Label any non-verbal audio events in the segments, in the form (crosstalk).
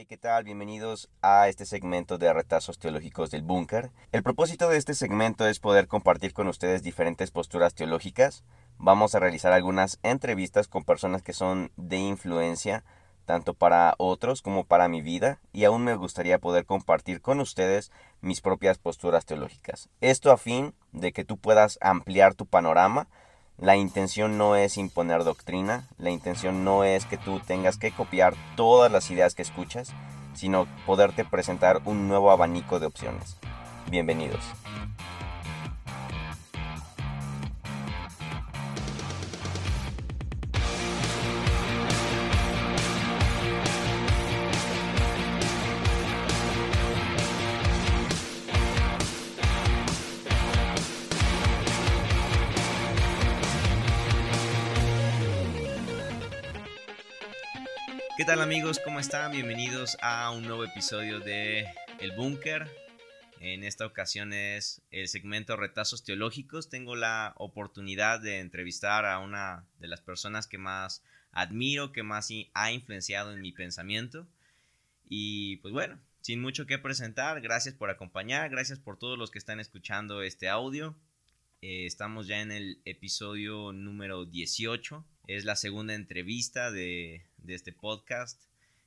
Hey, ¿qué tal? Bienvenidos a este segmento de retazos teológicos del búnker. El propósito de este segmento es poder compartir con ustedes diferentes posturas teológicas. Vamos a realizar algunas entrevistas con personas que son de influencia tanto para otros como para mi vida y aún me gustaría poder compartir con ustedes mis propias posturas teológicas. Esto a fin de que tú puedas ampliar tu panorama la intención no es imponer doctrina, la intención no es que tú tengas que copiar todas las ideas que escuchas, sino poderte presentar un nuevo abanico de opciones. Bienvenidos. Tal amigos? ¿Cómo están? Bienvenidos a un nuevo episodio de El Búnker. En esta ocasión es el segmento Retazos Teológicos. Tengo la oportunidad de entrevistar a una de las personas que más admiro, que más ha influenciado en mi pensamiento. Y pues bueno, sin mucho que presentar, gracias por acompañar, gracias por todos los que están escuchando este audio. Eh, estamos ya en el episodio número 18. Es la segunda entrevista de, de este podcast.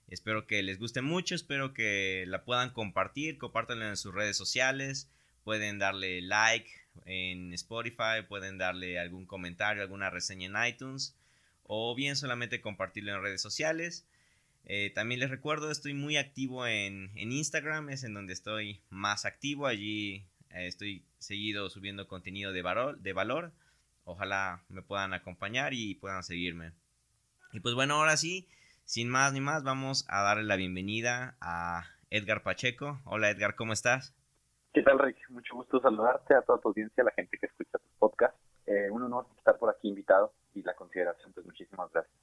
Espero que les guste mucho, espero que la puedan compartir, compártanla en sus redes sociales, pueden darle like en Spotify, pueden darle algún comentario, alguna reseña en iTunes o bien solamente compartirlo en redes sociales. Eh, también les recuerdo, estoy muy activo en, Instagram, es en donde estoy más activo, allí eh, estoy seguido subiendo contenido de de valor. Ojalá me puedan acompañar y puedan seguirme. Y pues bueno, ahora sí, sin más ni más, vamos a darle la bienvenida a Edgar Pacheco. Hola Edgar, ¿cómo estás? ¿Qué tal Rick? Mucho gusto saludarte a toda tu audiencia, a la gente que escucha tu podcast. Eh, un honor estar por aquí invitado y la consideración, pues muchísimas gracias.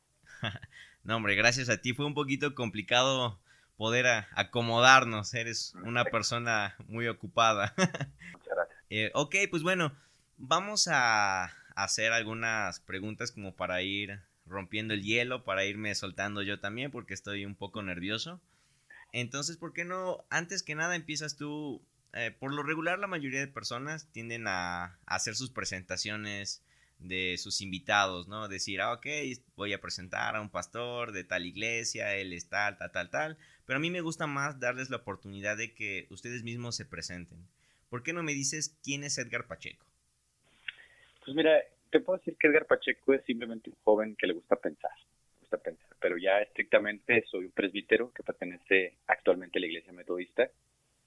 (laughs) no hombre, gracias a ti. Fue un poquito complicado poder acomodarnos. Eres una persona muy ocupada. (laughs) Muchas gracias. Eh, ok, pues bueno, vamos a hacer algunas preguntas como para ir rompiendo el hielo para irme soltando yo también porque estoy un poco nervioso. Entonces, ¿por qué no? Antes que nada empiezas tú. Eh, por lo regular, la mayoría de personas tienden a, hacer sus presentaciones de sus invitados, ¿no? Decir, ah, ok, voy a presentar a un pastor de tal iglesia, él es tal, tal, tal, tal. Pero a mí me gusta más darles la oportunidad de que ustedes mismos se presenten. ¿Por qué no me dices quién es Edgar Pacheco? Pues mira, te puedo decir que Edgar Pacheco es simplemente un joven que le gusta pensar, gusta pensar, pero ya estrictamente soy un presbítero que pertenece actualmente a la Iglesia Metodista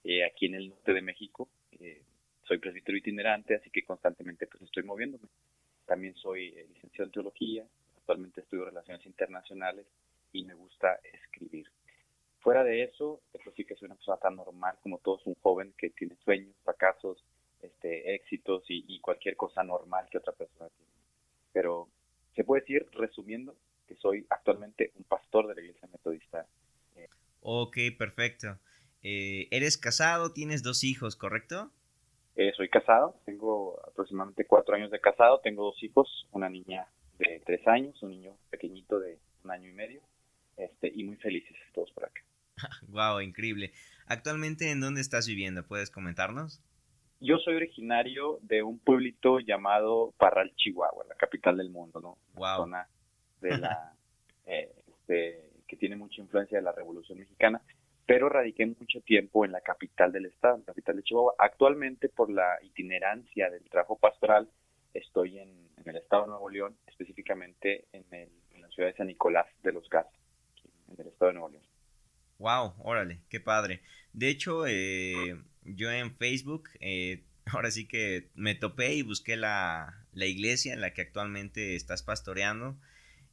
eh, aquí en el norte de México. Eh, soy presbítero itinerante, así que constantemente pues estoy moviéndome. También soy eh, licenciado en teología, actualmente estudio relaciones internacionales y me gusta escribir. Fuera de eso, pues sí que soy una persona tan normal como todos, un joven que tiene sueños, fracasos, este, éxitos y, cualquier cosa normal que otra persona tiene. Pero se puede decir, resumiendo, que soy actualmente un pastor de la iglesia metodista. Ok, perfecto. Eh, ¿Eres casado? ¿Tienes dos hijos, correcto? Eh, soy casado, tengo aproximadamente cuatro años de casado, tengo dos hijos, una niña de tres años, un niño pequeñito de un año y medio, este, y muy felices todos por acá. (laughs) wow, increíble. Actualmente, ¿en dónde estás viviendo? ¿Puedes comentarnos? Yo soy originario de un pueblito llamado Parral, Chihuahua, la capital del mundo, ¿no? Wow. zona de la, (laughs) eh, este, que tiene mucha influencia de la Revolución Mexicana, pero radiqué mucho tiempo en la capital del estado, la capital de Chihuahua. Actualmente, por la itinerancia del trabajo pastoral, estoy en, el estado de Nuevo León, específicamente en, la ciudad de San Nicolás de los Gatos, en el estado de Nuevo León. Wow, órale, qué padre. De hecho, eh, yo en Facebook, eh, (laughs) ahora sí que me topé y busqué la, la, iglesia en la que actualmente estás pastoreando.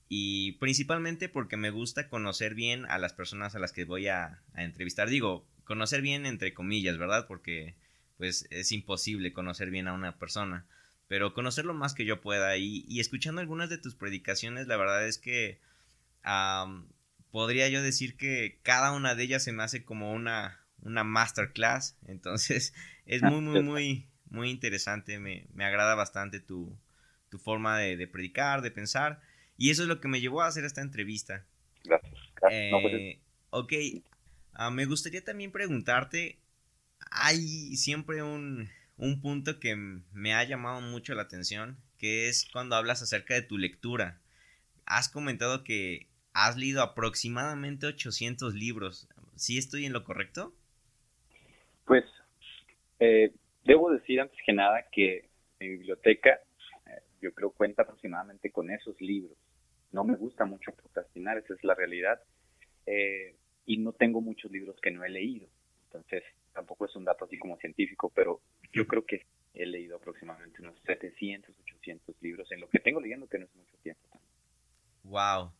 Y principalmente porque me gusta conocer bien a las personas a las que voy a, entrevistar. Digo, conocer bien entre comillas, ¿verdad? Porque pues es imposible conocer bien a una persona. Pero conocer lo más que yo pueda. Y, y escuchando algunas de tus predicaciones, la verdad es que podría yo decir que cada una de ellas se me hace como una, una masterclass. Entonces (laughs) es muy, muy, muy, muy interesante. Me, agrada bastante tu, forma de, predicar, de pensar. Y eso es lo que me llevó a hacer esta entrevista. Gracias. Eh, ok, Ah, me gustaría también preguntarte, hay siempre un, un punto que me ha llamado mucho la atención, que es cuando hablas acerca de tu lectura. Has comentado que has leído aproximadamente 800 libros. ¿Sí estoy en lo correcto? Pues eh, debo decir antes que nada que mi biblioteca, eh, yo creo, cuenta aproximadamente con esos libros. No me gusta mucho procrastinar, esa es la realidad. Eh, y no tengo muchos libros que no he leído. Entonces, tampoco es un dato así como científico, pero yo creo que he leído aproximadamente unos 700, 800 libros en lo que tengo leyendo, que no es mucho tiempo. Wow.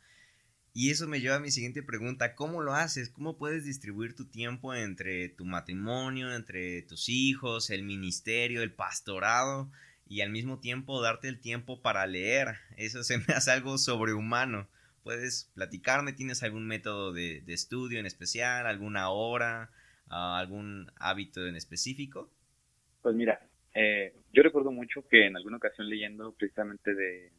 Y eso me lleva a mi siguiente pregunta, ¿cómo lo haces? ¿Cómo puedes distribuir tu tiempo entre tu matrimonio, entre tus hijos, el ministerio, el pastorado y al mismo tiempo darte el tiempo para leer? Eso se me (laughs) hace algo sobrehumano. ¿Puedes platicarme? ¿Tienes algún método de, estudio en especial, alguna hora, ah, algún hábito en específico? Pues mira, eh, yo recuerdo mucho que en alguna ocasión leyendo precisamente de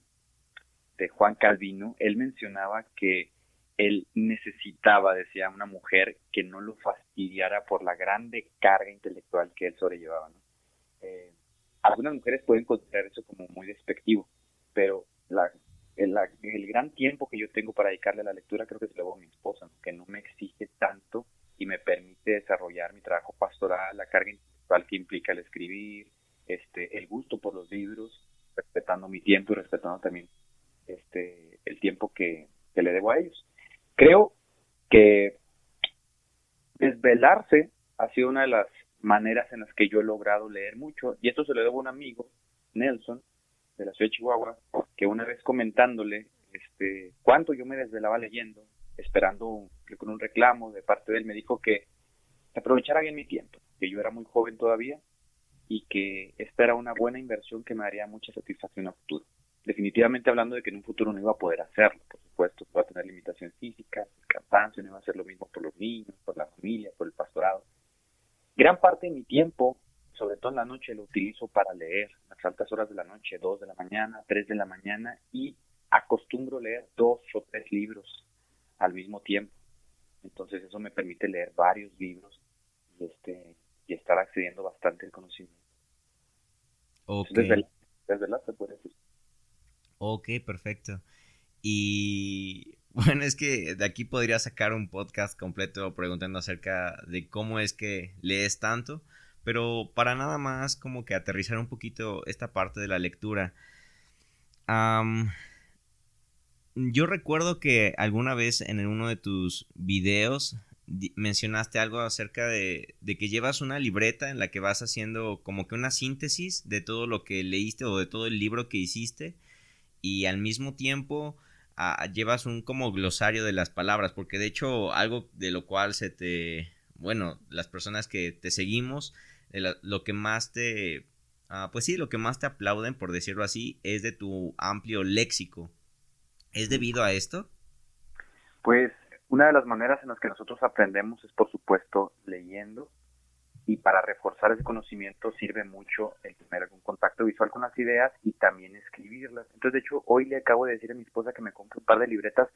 Juan Calvino, él mencionaba que él necesitaba, decía, una mujer que no lo fastidiara por la grande carga intelectual que él sobrellevaba. Eh, algunas mujeres pueden considerar eso como muy despectivo, pero la, el, gran tiempo que yo tengo para dedicarle a la lectura creo que se lo hago a mi esposa, que no me exige tanto y me permite desarrollar mi trabajo pastoral, la carga intelectual que implica el escribir, este, el gusto por los libros, respetando mi tiempo y respetando también este, el tiempo que, le debo a ellos. Creo que desvelarse ha sido una de las maneras en las que yo he logrado leer mucho, y esto se lo debo a un amigo, Nelson, de la ciudad de Chihuahua, que una vez comentándole este, cuánto yo me desvelaba leyendo, esperando con un reclamo de parte de él, me dijo que aprovechara bien mi tiempo, que yo era muy joven todavía y que esta era una buena inversión que me daría mucha satisfacción a futuro definitivamente hablando de que en un futuro no iba a poder hacerlo, por supuesto, va a tener limitaciones físicas, el cansancio, no iba a ser lo mismo por los niños, por la familia, por el pastorado. Gran parte de mi tiempo, sobre todo en la noche, lo utilizo para leer, las altas horas de la noche, dos de la mañana, tres de la mañana, y acostumbro leer dos o tres libros al mismo tiempo. Entonces eso me permite leer varios libros y, este, y estar accediendo bastante al conocimiento. Okay. Desde, desde la se puede decir. Ok, perfecto. Y (laughs) bueno, es que de aquí podría sacar un podcast completo preguntando acerca de cómo es que lees tanto, pero para nada más como que aterrizar un poquito esta parte de la lectura. yo recuerdo que alguna vez en uno de tus videos mencionaste algo acerca de, que llevas una libreta en la que vas haciendo como que una síntesis de todo lo que leíste o de todo el libro que hiciste y al mismo tiempo ah, llevas un como glosario de las palabras, porque de hecho algo de lo cual se te, bueno, las personas que te seguimos, lo que más te, ah, pues sí, lo que más te aplauden, por decirlo así, es de tu amplio léxico. ¿Es debido a esto? Pues una de las maneras en las que nosotros aprendemos es, por supuesto, leyendo y para reforzar ese conocimiento sirve mucho el tener algún contacto visual con las ideas y también escribirlas. Entonces, de hecho, hoy le acabo de decir a mi esposa que me compre un par de libretas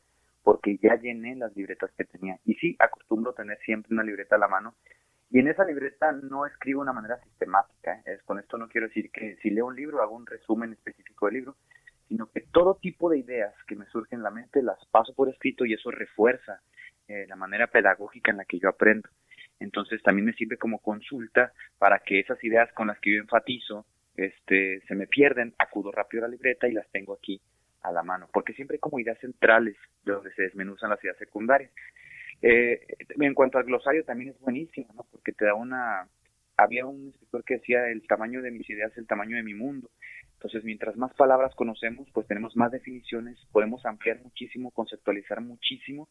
porque ya llené las libretas que tenía. Y sí, acostumbro tener siempre una libreta a la mano. Y en esa libreta no escribo de una manera sistemática. ¿eh? Es, con esto no quiero decir que si leo un libro hago un resumen específico del libro, sino que todo tipo de ideas que me surgen en la mente las paso por escrito y eso refuerza eh, la manera pedagógica en la que yo aprendo. Entonces también me sirve como consulta para que esas ideas con las que yo enfatizo este, se me pierden, acudo rápido a la libreta y las tengo aquí a la mano, porque siempre hay como ideas centrales de donde se desmenuzan las ideas secundarias. Eh, en cuanto al glosario también es buenísimo, ¿no? porque te da una... Había un escritor que decía, el tamaño de mis ideas es el tamaño de mi mundo. Entonces, mientras más palabras conocemos, pues tenemos más definiciones, podemos ampliar muchísimo, conceptualizar muchísimo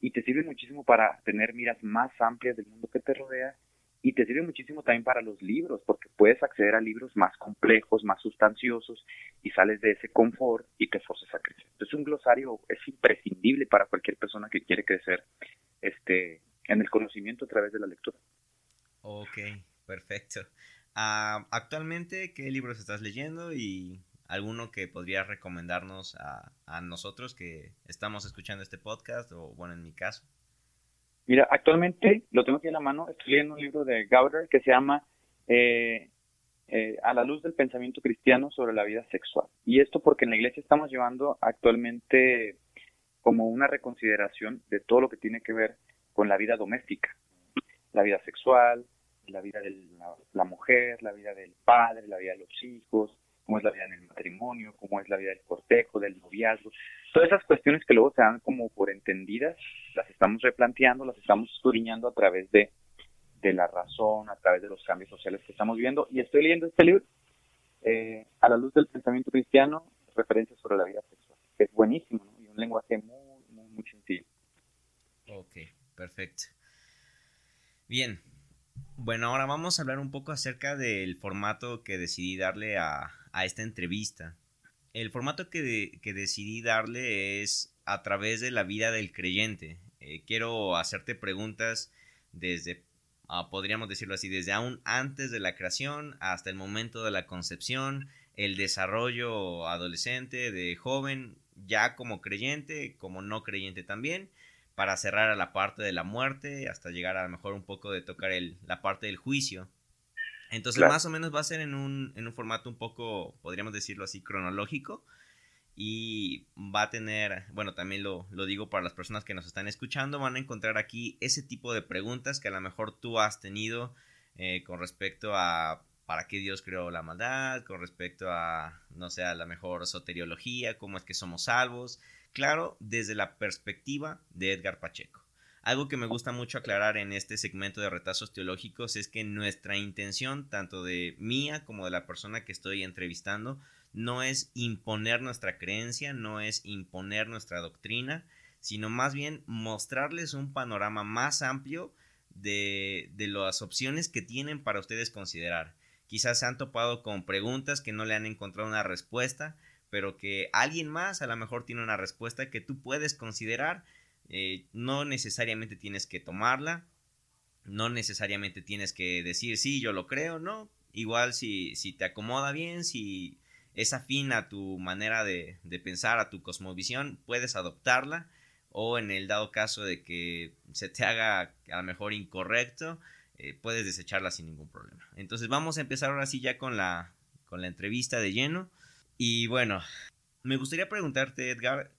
y te sirve muchísimo para tener miras más amplias del mundo que te rodea y te sirve muchísimo también para los libros, porque puedes acceder a libros más complejos, más sustanciosos y sales de ese confort y te forces a crecer. Entonces un glosario es imprescindible para cualquier persona que quiere crecer este, en el conocimiento a través de la lectura. Ok, perfecto. Ah, actualmente, ¿qué libros estás leyendo y alguno que podrías recomendarnos a, nosotros que estamos escuchando este podcast o bueno, en mi caso? Mira, actualmente lo tengo aquí en la mano, estoy leyendo un libro de Gauder que se llama eh, eh, A la luz del pensamiento cristiano sobre la vida sexual. Y esto porque en la iglesia estamos llevando actualmente como una reconsideración de todo lo que tiene que ver con la vida doméstica, la vida sexual, la vida de la, mujer, la vida del padre, la vida de los hijos, cómo es la vida en el matrimonio, cómo es la vida del cortejo, del noviazgo. Todas esas cuestiones que luego se dan como por entendidas, las estamos replanteando, las estamos escudriñando a través de, de la razón, a través de los cambios sociales que estamos viendo. Y estoy leyendo este libro, eh, a la luz del pensamiento cristiano, referencias sobre la vida sexual, es buenísimo y un lenguaje muy, muy, muy sencillo. Ok, perfecto. Bien, bueno, ahora vamos a hablar un poco acerca del formato que decidí darle a, esta entrevista. El formato que, decidí darle es a través de la vida del creyente. Eh, quiero hacerte preguntas desde, ah, podríamos decirlo así, desde aún antes de la creación hasta el momento de la concepción, el desarrollo adolescente, de joven, ya como creyente, como no creyente también, para cerrar a la parte de la muerte, hasta llegar a lo mejor un poco de tocar el, la parte del juicio. Entonces, más o menos va a ser en un, en un formato un poco, podríamos decirlo así, cronológico. Y va a tener, bueno, también lo, lo, digo para las personas que nos están escuchando, van a encontrar aquí ese tipo de preguntas que a lo mejor tú has tenido eh, con respecto a para qué Dios creó la maldad, con respecto a, no sé, a la mejor soteriología, cómo es que somos salvos, Claro, desde la perspectiva de Edgar Pacheco. Algo que me gusta mucho aclarar en este segmento de retazos teológicos es que nuestra intención, tanto de mía como de la persona que estoy entrevistando, no es imponer nuestra creencia, no es imponer nuestra doctrina, sino más bien mostrarles un panorama más amplio de, de las opciones que tienen para ustedes considerar. Quizás se han topado con preguntas que no le han encontrado una respuesta, pero que alguien más a lo mejor tiene una respuesta que tú puedes considerar. Eh, no necesariamente tienes que tomarla, no necesariamente tienes que decir sí, yo lo creo, no. Igual si, si te acomoda bien, si es afín a tu manera de, pensar, a tu cosmovisión, puedes adoptarla o en el dado caso de que se te haga a lo mejor incorrecto, eh, puedes desecharla sin ningún problema. Entonces vamos a empezar ahora sí ya con la, con la entrevista de lleno. Y bueno, me gustaría preguntarte, Edgar,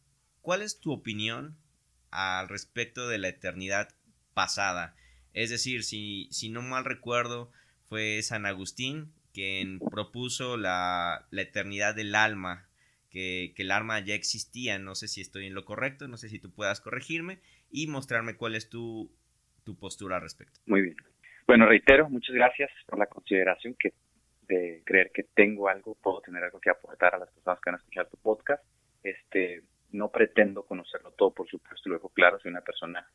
¿cuál es tu opinión al respecto de la eternidad pasada? Es decir, si, si no mal recuerdo, fue San Agustín quien propuso la, eternidad del alma, que, el alma ya existía, no sé si estoy en lo correcto, no sé si tú puedas corregirme y mostrarme cuál es tu, tu postura al respecto. Muy bien. Bueno, reitero, muchas gracias por la consideración que de creer que tengo algo, puedo tener algo que aportar a las personas que van a escuchar tu podcast. Este, no pretendo conocerlo todo, por supuesto, luego claro, soy una persona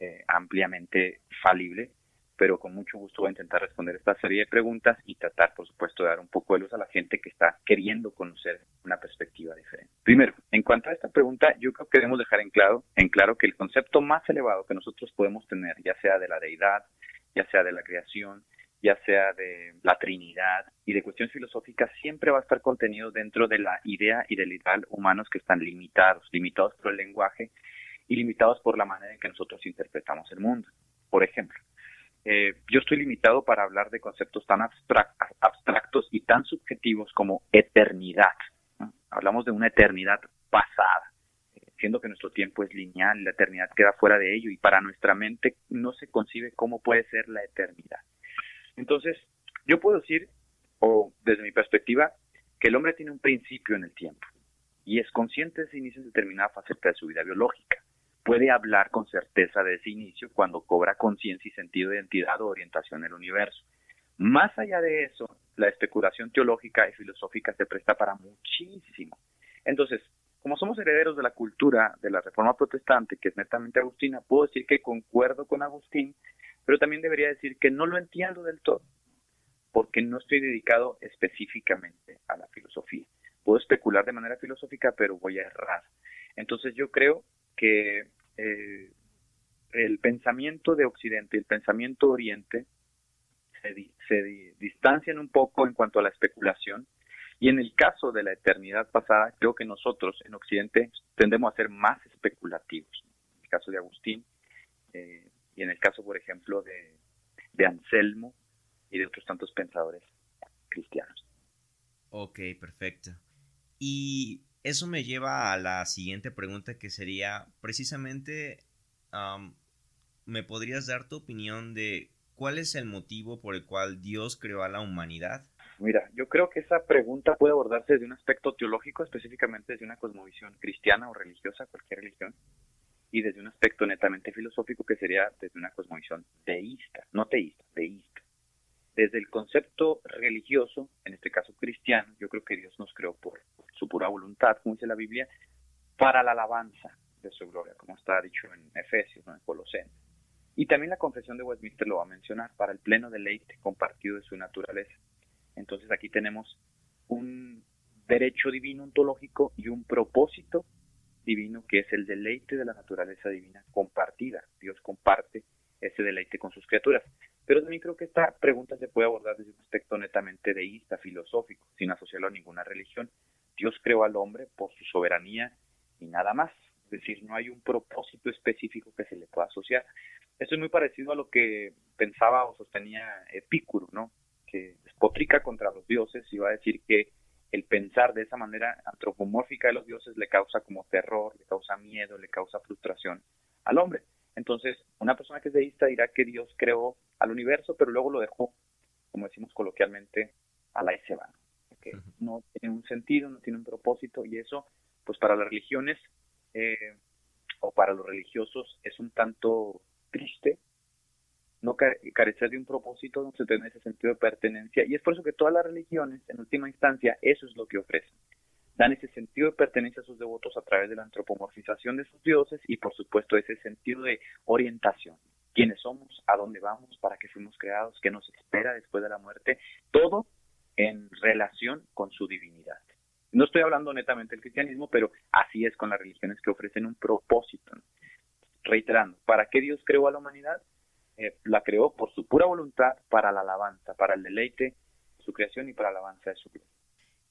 eh, ampliamente falible, pero con mucho gusto voy a intentar responder esta serie de preguntas y tratar, por supuesto, de dar un poco de luz a la gente que está queriendo conocer una perspectiva diferente. Primero, en cuanto a esta pregunta, yo creo que debemos dejar en claro, en claro que el concepto más elevado que nosotros podemos tener, ya sea de la deidad, ya sea de la creación, ya sea de la Trinidad y de cuestiones filosóficas, siempre va a estar contenido dentro de la idea y del ideal humanos que están limitados, limitados por el lenguaje y limitados por la manera en que nosotros interpretamos el mundo. Por ejemplo, eh, yo estoy limitado para hablar de conceptos tan abstractos y tan subjetivos como eternidad. Hablamos de una eternidad pasada, siendo que nuestro tiempo es lineal, la eternidad queda fuera de ello y para nuestra mente no se concibe cómo puede ser la eternidad. Entonces, yo puedo decir, o desde mi perspectiva, que el hombre tiene un principio en el tiempo y es consciente de ese inicio en determinada fase de su vida biológica. Puede hablar con certeza de ese inicio cuando cobra conciencia y sentido de identidad o orientación en el universo. Más allá de eso, la especulación teológica y filosófica se presta para muchísimo. Entonces, como somos herederos de la cultura de la Reforma Protestante, que es netamente agustina, puedo decir que concuerdo con Agustín pero también debería decir que no lo entiendo del todo, porque no estoy dedicado específicamente a la filosofía. Puedo especular de manera filosófica, pero voy a errar. Entonces yo creo que eh, el pensamiento de Occidente y el pensamiento Oriente se, distancian un poco en cuanto a la especulación. Y en el caso de la eternidad pasada, creo que nosotros en Occidente tendemos a ser más especulativos. En el caso de Agustín, eh, y en el caso, por ejemplo, de, de Anselmo y de otros tantos pensadores cristianos. Ok, perfecto. Y eso me lleva a la siguiente pregunta que sería precisamente, ¿me podrías dar tu opinión de cuál es el motivo por el cual Dios creó a la humanidad? Mira, yo creo que esa pregunta puede abordarse desde un aspecto teológico, específicamente desde una cosmovisión cristiana o religiosa, cualquier religión, y desde un aspecto netamente filosófico que sería desde una cosmovisión deísta, no teísta, deísta. Desde el concepto religioso, en este caso cristiano, yo creo que Dios nos creó por su pura voluntad, como dice la Biblia, para la alabanza de su gloria, como está dicho en Efesios, en Colosenses. Y también la confesión de Westminster lo va a mencionar, para el pleno deleite compartido de su naturaleza. Entonces aquí tenemos un derecho divino ontológico y un propósito divino que es el deleite de la naturaleza divina compartida. Dios comparte ese deleite con sus criaturas. Pero también creo que esta pregunta se puede abordar desde un aspecto netamente deísta, filosófico, sin asociarlo a ninguna religión. Dios creó al hombre por su soberanía y nada más. Es decir, no hay un propósito específico que se le pueda asociar. Esto es muy parecido a lo que pensaba o sostenía Epicuro, ¿no? Que despotrica contra los dioses y va a decir que el pensar de esa manera antropomórfica de los dioses le causa como terror, le causa miedo, le causa frustración al hombre. Entonces, una persona que es deísta dirá que Dios creó al universo, pero luego lo dejó, como decimos coloquialmente, a la se va. Que no tiene un sentido, no tiene un propósito, y eso, pues para las religiones eh, o para los religiosos es un tanto triste no carecer de un propósito, no se tiene ese sentido de pertenencia, y es por eso que todas las religiones, en última instancia, eso es lo que ofrecen dan ese sentido de pertenencia a sus devotos a través de la antropomorfización de sus dioses y por supuesto ese sentido de orientación. ¿Quiénes somos? ¿A dónde vamos? ¿Para qué fuimos creados? ¿Qué nos espera después de la muerte? Todo en relación con su divinidad. No estoy hablando netamente del cristianismo, pero así es con las religiones que ofrecen un propósito. Reiterando, ¿para qué Dios creó a la humanidad? Eh, la creó por su pura voluntad para la alabanza, para el deleite de su creación y para la alabanza de su gloria.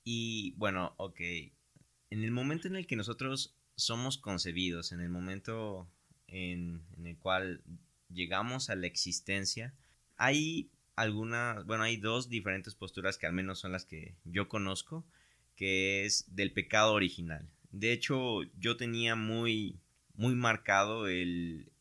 Y bueno, ok, en el momento en el que nosotros somos concebidos, en el momento en, el cual llegamos a la existencia, hay algunas, bueno, hay dos diferentes posturas que al menos son las que yo conozco, que es del pecado original. De hecho, yo tenía muy, muy marcado el,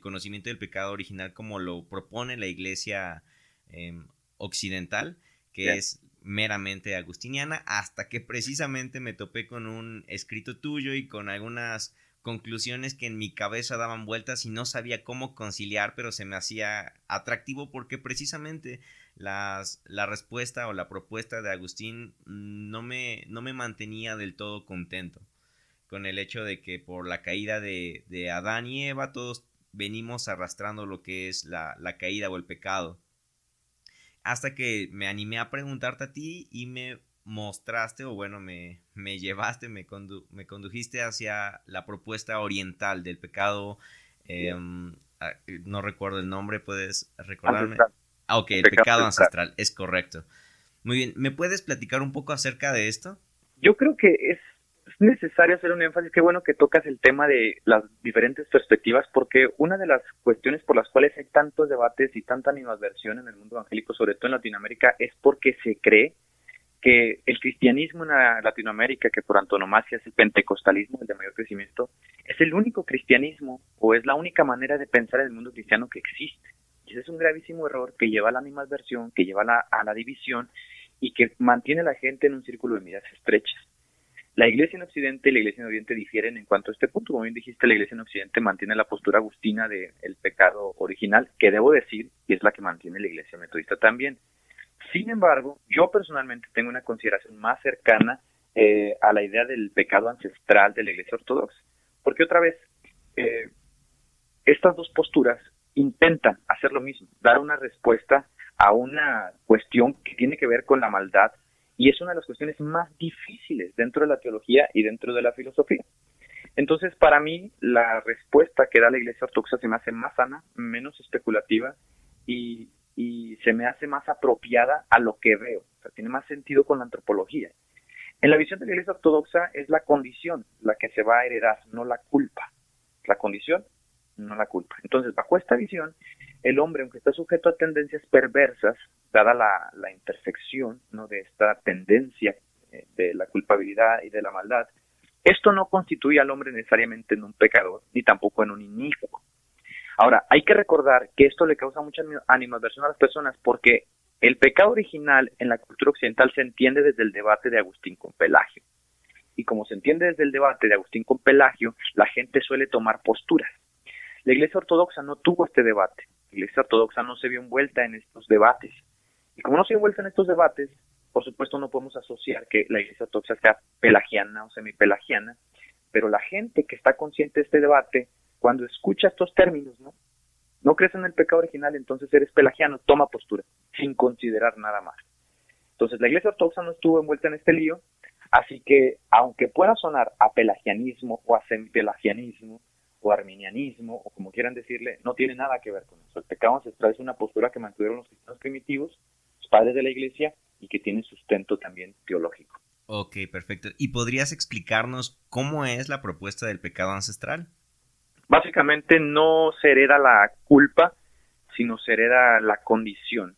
conocimiento del pecado original como lo propone la iglesia em, occidental, que es meramente agustiniana, hasta que precisamente me topé con un escrito tuyo y con algunas conclusiones que en mi cabeza daban vueltas y no sabía cómo conciliar, pero se me hacía atractivo porque precisamente las, la respuesta o la propuesta de Agustín no me, no me mantenía del todo contento con el hecho de que por la caída de, de Adán y Eva todos venimos arrastrando lo que es la, la caída o el pecado hasta que me animé a preguntarte a ti y me mostraste, o bueno, me, me llevaste, me, me condujiste hacia la propuesta oriental del pecado. Em, ah, no recuerdo el nombre, ¿puedes recordarme? Ah, ok, el pecado, ancestral, es correcto. Muy bien, ¿me puedes platicar un poco acerca de esto? Yo creo que es necesario hacer un énfasis, qué bueno que tocas el tema de las diferentes perspectivas, porque una de las cuestiones por las cuales hay tantos debates y tanta animadversión en el mundo evangélico, sobre todo en Latinoamérica, es porque se cree que el cristianismo en Latinoamérica, que por antonomasia es el pentecostalismo, el de mayor crecimiento, es el único cristianismo o es la única manera de pensar en el mundo cristiano que existe. Y ese es un gravísimo error que lleva a la animadversión, que lleva a la, a la división y que mantiene a la gente en un círculo de medidas estrechas. La iglesia en Occidente y la iglesia en Oriente difieren en cuanto a este punto. Como bien dijiste, la iglesia en Occidente mantiene la postura agustina del pecado original, que debo decir, y es la que mantiene la iglesia metodista también. Sin embargo, yo personalmente tengo una consideración más cercana eh, a la idea del pecado ancestral de la iglesia ortodoxa. Porque otra vez, eh, estas dos posturas intentan hacer lo mismo, dar una respuesta a una cuestión que tiene que ver con la maldad y es una de las cuestiones más difíciles dentro de la teología y dentro de la filosofía. Entonces, para mí, la respuesta que da la Iglesia Ortodoxa se me hace más sana, menos especulativa y, se me hace más apropiada a lo que veo. O sea, tiene más sentido con la antropología. En la visión de la Iglesia Ortodoxa es la condición la que se va a heredar, no la culpa. La condición no la culpa. Entonces, bajo esta visión, el hombre, aunque está sujeto a tendencias perversas, dada la, intersección ¿no? de esta tendencia eh, de la culpabilidad y de la maldad, esto no constituye al hombre necesariamente en un pecador, ni tampoco en un inicuo. Ahora, hay que recordar que esto le causa mucha animadversión a las personas porque el pecado original en la cultura occidental se entiende desde el debate de Agustín con Pelagio. Y como se entiende desde el debate de Agustín con Pelagio, la gente suele tomar posturas. La Iglesia Ortodoxa no tuvo este debate. Iglesia Ortodoxa no se vio envuelta en estos debates. Y como no se vio envuelta en estos debates, por supuesto no podemos asociar que la Iglesia Ortodoxa sea pelagiana o semipelagiana, pero la gente que está consciente de este debate, cuando escucha estos términos, ¿no? No crees en el pecado original, entonces eres pelagiano, toma postura, sin considerar nada más. Entonces la Iglesia Ortodoxa no estuvo envuelta en este lío, así que aunque pueda sonar a pelagianismo o a semipelagianismo, o arminianismo, o como quieran decirle, no tiene nada que ver con eso. El pecado ancestral es una postura que mantuvieron los cristianos primitivos, los padres de la iglesia, y que tiene sustento también teológico. Ok, perfecto. ¿Y podrías explicarnos cómo es la propuesta del pecado ancestral? Básicamente no se hereda la culpa, sino se hereda la condición.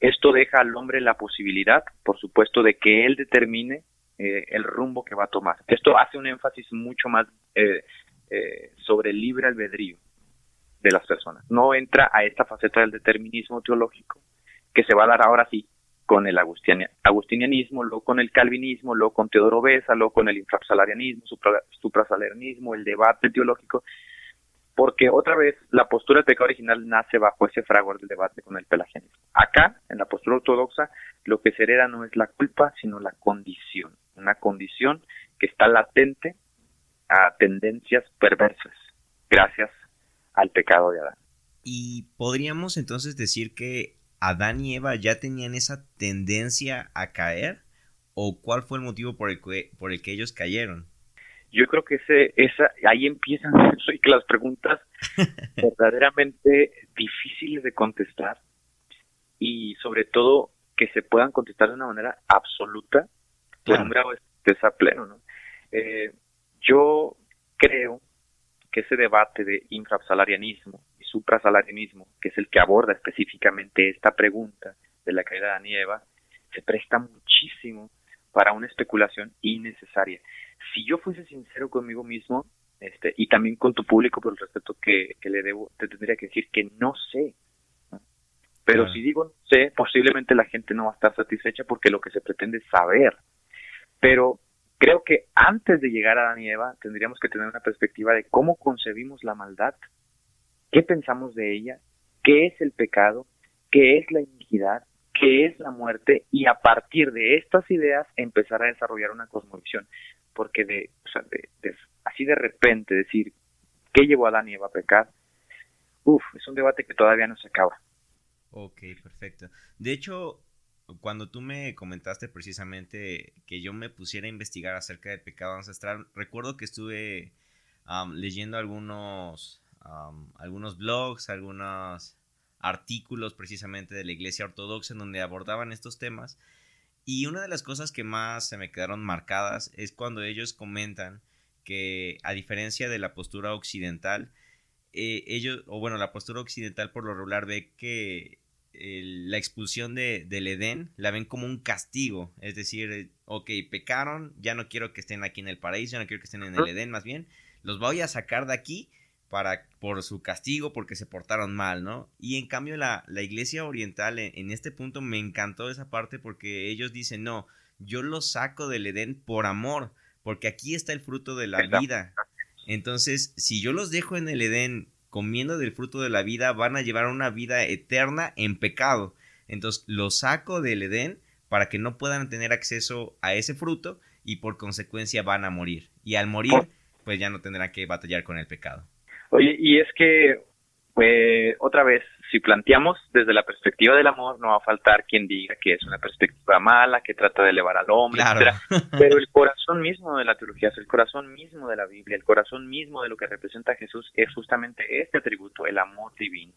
Esto deja al hombre la posibilidad, por supuesto, de que él determine eh, el rumbo que va a tomar. Esto hace un énfasis mucho más eh, eh, sobre el libre albedrío de las personas. No entra a esta faceta del determinismo teológico que se va a dar ahora sí con el agustinianismo, luego con el calvinismo, luego con Teodoro Besa, luego con el infrasalarianismo, suprasalarianismo, el debate teológico, porque otra vez la postura del pecado original nace bajo ese fragor del debate con el pelagianismo. Acá, en la postura ortodoxa, lo que se hereda no es la culpa, sino la condición, una condición que está latente a tendencias perversas gracias al pecado de Adán. Y podríamos entonces decir que Adán y Eva ya tenían esa tendencia a caer o cuál fue el motivo por el que, por el que ellos cayeron? Yo creo que ese, esa, ahí empiezan (laughs) las preguntas (laughs) verdaderamente difíciles de contestar y sobre todo que se puedan contestar de una manera absoluta por un grado de pleno. ¿no? Eh, yo creo que ese debate de infrasalarianismo y suprasalarianismo, que es el que aborda específicamente esta pregunta de la caída de Eva, se presta muchísimo para una especulación innecesaria. Si yo fuese sincero conmigo mismo, este, y también con tu público por el respeto que, le debo, te tendría que decir que no sé. Pero si digo no sé, posiblemente la gente no va a estar satisfecha porque lo que se pretende es saber. Pero Creo que antes de llegar a Adán y Eva tendríamos que tener una perspectiva de cómo concebimos la maldad, qué pensamos de ella, qué es el pecado, qué es la iniquidad, qué es la muerte y a partir de estas ideas empezar a desarrollar una cosmovisión. Porque de, o sea, de, así de repente decir qué llevó a Adán y Eva a pecar, uff, es un debate que todavía no se acaba. Ok, perfecto. De hecho, cuando tú me comentaste precisamente que yo me pusiera a investigar acerca del pecado ancestral, recuerdo que estuve leyendo algunos, algunos blogs, algunos artículos precisamente de la Iglesia Ortodoxa en donde abordaban estos temas. Y una de las cosas que más se me quedaron marcadas es cuando ellos comentan que a diferencia de la postura occidental, eh, ellos, o bueno, la postura occidental por lo regular ve que la expulsión de, del Edén la ven como un castigo. Es decir, eh, ok, pecaron, ya no quiero que estén aquí en el paraíso, ya no quiero que estén en el Edén, más bien, los voy a sacar de aquí para, por su castigo, porque se portaron mal, ¿no? Y en cambio la, la iglesia oriental en, este punto me encantó esa parte porque ellos dicen, no, yo los saco del Edén por amor, porque aquí está el fruto de la vida. Entonces, si yo los dejo en el Edén comiendo del fruto de la vida van a llevar una vida eterna en pecado. Entonces los saco del Edén para que no puedan tener acceso a ese fruto y por consecuencia van a morir. Y al morir, pues ya no tendrán que batallar con el pecado. Oye, y es que, pues, otra vez, si planteamos desde la perspectiva del amor, no va a faltar quien diga que es una perspectiva mala, que trata de elevar al hombre, (laughs) Pero el corazón mismo de la teología, es el corazón mismo de la Biblia, el corazón mismo de lo que representa Jesús es justamente este atributo, el amor divino.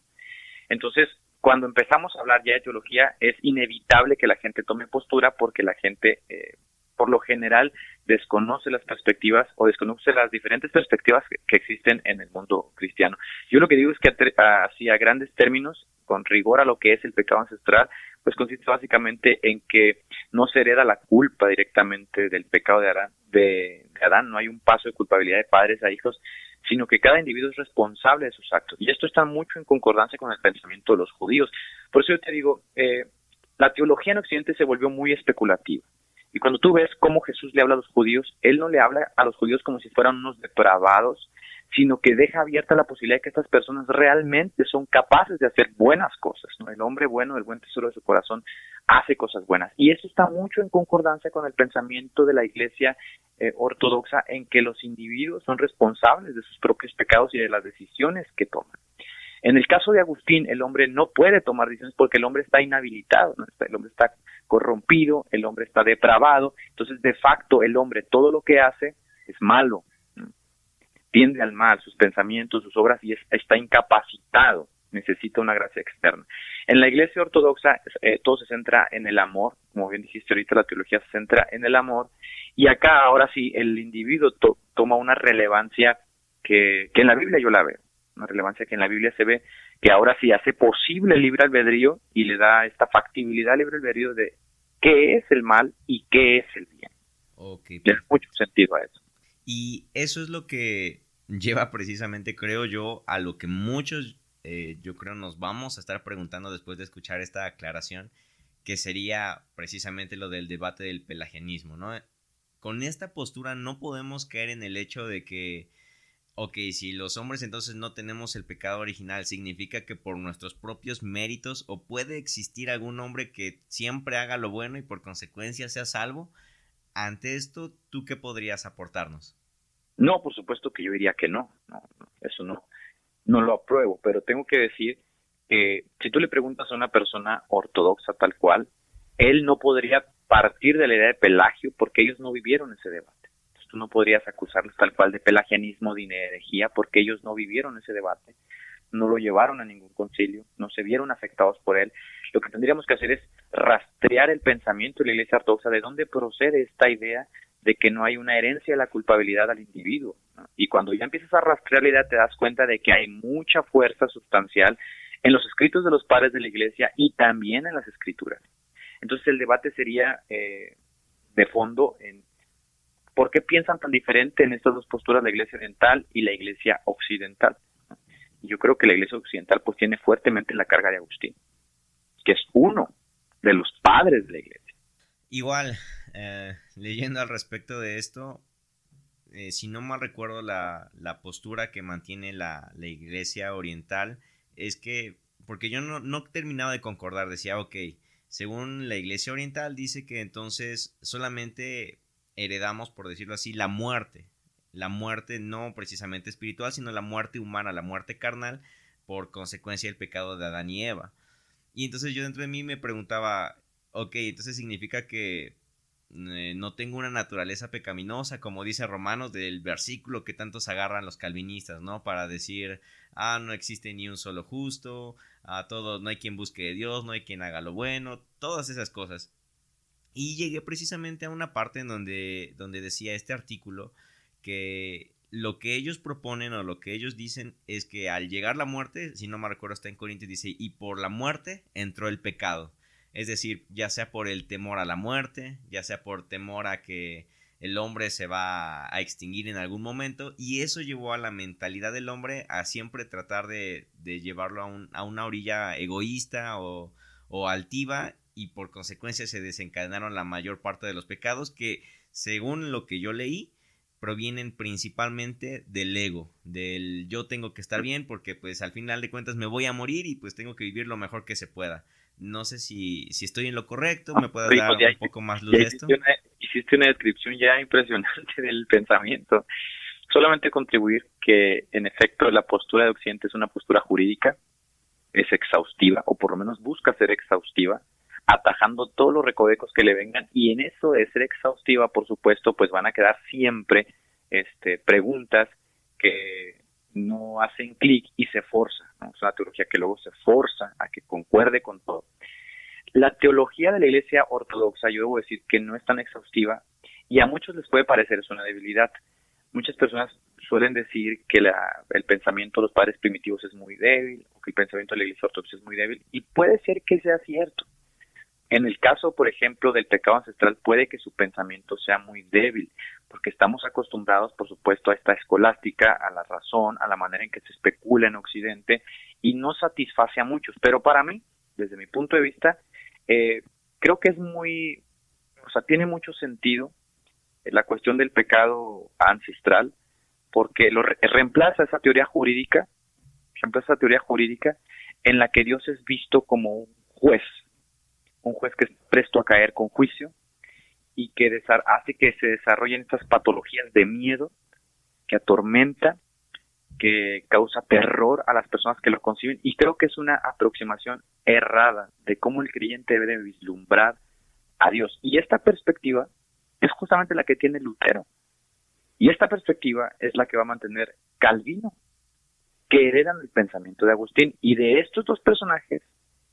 Entonces, cuando empezamos a hablar ya de teología, es inevitable que la gente tome postura porque la gente, eh, por lo general, desconoce las perspectivas o desconoce las diferentes perspectivas que, existen en el mundo cristiano. Yo lo que digo es que así a grandes términos, con rigor a lo que es el pecado ancestral, pues consiste básicamente en que no se hereda la culpa directamente del pecado de Adán, de, Adán, no hay un paso de culpabilidad de padres a hijos, sino que cada individuo es responsable de sus actos. Y esto está mucho en concordancia con el pensamiento de los judíos. Por eso yo te digo, eh, la teología en Occidente se volvió muy especulativa. Y cuando tú ves cómo Jesús le habla a los judíos, Él no le habla a los judíos como si fueran unos depravados, sino que deja abierta la posibilidad de que estas personas realmente son capaces de hacer buenas cosas. ¿no? El hombre bueno, el buen tesoro de su corazón, hace cosas buenas. Y eso está mucho en concordancia con el pensamiento de la Iglesia eh, ortodoxa en que los individuos son responsables de sus propios pecados y de las decisiones que toman. En el caso de Agustín, el hombre no puede tomar decisiones porque el hombre está inhabilitado, el hombre está corrompido, el hombre está depravado, entonces de facto el hombre todo lo que hace es malo, tiende al mal, sus pensamientos, sus obras y está incapacitado, necesita una gracia externa. En la iglesia ortodoxa eh, todo se centra en el amor, como bien dijiste ahorita, la teología se centra en el amor y acá ahora sí el individuo toma una relevancia que, que en la Biblia yo la veo una relevancia que en la Biblia se ve que ahora sí hace posible el libre albedrío y le da esta factibilidad al libre albedrío de qué es el mal y qué es el bien. Okay, Tiene mucho sentido a eso. Y eso es lo que lleva precisamente, creo yo, a lo que muchos, eh, yo creo, nos vamos a estar preguntando después de escuchar esta aclaración, que sería precisamente lo del debate del pelagianismo, ¿no? Con esta postura no podemos caer en el hecho de que ok, si los hombres entonces no tenemos el pecado original, ¿significa que por nuestros propios méritos o puede existir algún hombre que siempre haga lo bueno y por consecuencia sea salvo? Ante esto, ¿tú qué podrías aportarnos? No, por supuesto que yo diría que no, no, eso no, no lo apruebo, pero tengo que decir que si tú le preguntas a una persona ortodoxa tal cual, él no podría partir de la idea de Pelagio porque ellos no vivieron ese debate tú no podrías acusarlos tal cual de pelagianismo, de herejía, porque ellos no vivieron ese debate, no lo llevaron a ningún concilio, no se vieron afectados por él. Lo que tendríamos que hacer es rastrear el pensamiento de la Iglesia Ortodoxa, de dónde procede esta idea de que no hay una herencia de la culpabilidad al individuo. Y cuando ya empiezas a rastrear la idea, te das cuenta de que hay mucha fuerza sustancial en los escritos de los padres de la Iglesia y también en las escrituras. Entonces el debate sería eh, de fondo en ¿Por qué piensan tan diferente en estas dos posturas la iglesia oriental y la iglesia occidental? Yo creo que la iglesia occidental pues tiene fuertemente la carga de Agustín, que es uno de los padres de la iglesia. Igual, eh, leyendo al respecto de esto, eh, si no mal recuerdo la, postura que mantiene la, iglesia oriental es que, porque yo no, no terminaba de concordar, decía, ok, según la iglesia oriental dice que entonces solamente heredamos, por decirlo así, la muerte. La muerte no precisamente espiritual, sino la muerte humana, la muerte carnal, por consecuencia del pecado de Adán y Eva. Y entonces yo dentro de mí me preguntaba, ok, entonces significa que eh, no tengo una naturaleza pecaminosa, como dice Romanos del versículo que tantos agarran los calvinistas, ¿no? Para decir, ah, no existe ni un solo justo, a todos, no hay quien busque de Dios, no hay quien haga lo bueno, todas esas cosas. Y llegué precisamente a una parte en donde, donde decía este artículo que lo que ellos proponen o lo que ellos dicen es que al llegar la muerte, si no me recuerdo está en Corintios, dice, y por la muerte entró el pecado. Es decir, ya sea por el temor a la muerte, ya sea por temor a que el hombre se va a extinguir en algún momento, y eso llevó a la mentalidad del hombre a siempre tratar de, llevarlo a, a, una orilla egoísta o, o altiva y por consecuencia se desencadenaron la mayor parte de los pecados que, según lo que yo leí, provienen principalmente del ego, del yo tengo que estar bien porque pues al final de cuentas me voy a morir y pues tengo que vivir lo mejor que se pueda. No sé si, si estoy en lo correcto, me puedes dar pues un poco más luz de esto. hiciste una descripción ya impresionante (laughs) del pensamiento. Solamente contribuir que en efecto la postura de Occidente es una postura jurídica, es exhaustiva, o por lo menos busca ser exhaustiva, atajando todos los recovecos que le vengan y en eso de ser exhaustiva, por supuesto, pues van a quedar siempre este, preguntas que no hacen clic y se forza, es una teología que luego se forza a que concuerde con todo. La teología de la Iglesia Ortodoxa, yo debo decir que no es tan exhaustiva Y a muchos les puede parecer es una debilidad. Muchas personas suelen decir que la, el pensamiento de los padres primitivos es muy débil o que el pensamiento de la iglesia ortodoxa es muy débil y puede ser que sea cierto. En el caso, por ejemplo, del pecado ancestral, puede que su pensamiento sea muy débil, porque estamos acostumbrados, por supuesto, a esta escolástica, a la razón, a la manera en que se especula en Occidente, y no satisface a muchos. Pero para mí, desde mi punto de vista, eh, creo que es muy, o sea, tiene mucho sentido la cuestión del pecado ancestral, porque lo reemplaza esa teoría jurídica, reemplaza esa teoría jurídica en la que Dios es visto como un juez, un juez que es presto a caer con juicio y que hace que se desarrollen estas patologías de miedo que atormenta, que causa terror a las personas que lo conciben y creo que es una aproximación errada de cómo el creyente debe vislumbrar a Dios. Y esta perspectiva es justamente la que tiene Lutero. Y esta perspectiva es la que va a mantener Calvino, que heredan el pensamiento de Agustín. Y de estos dos personajes,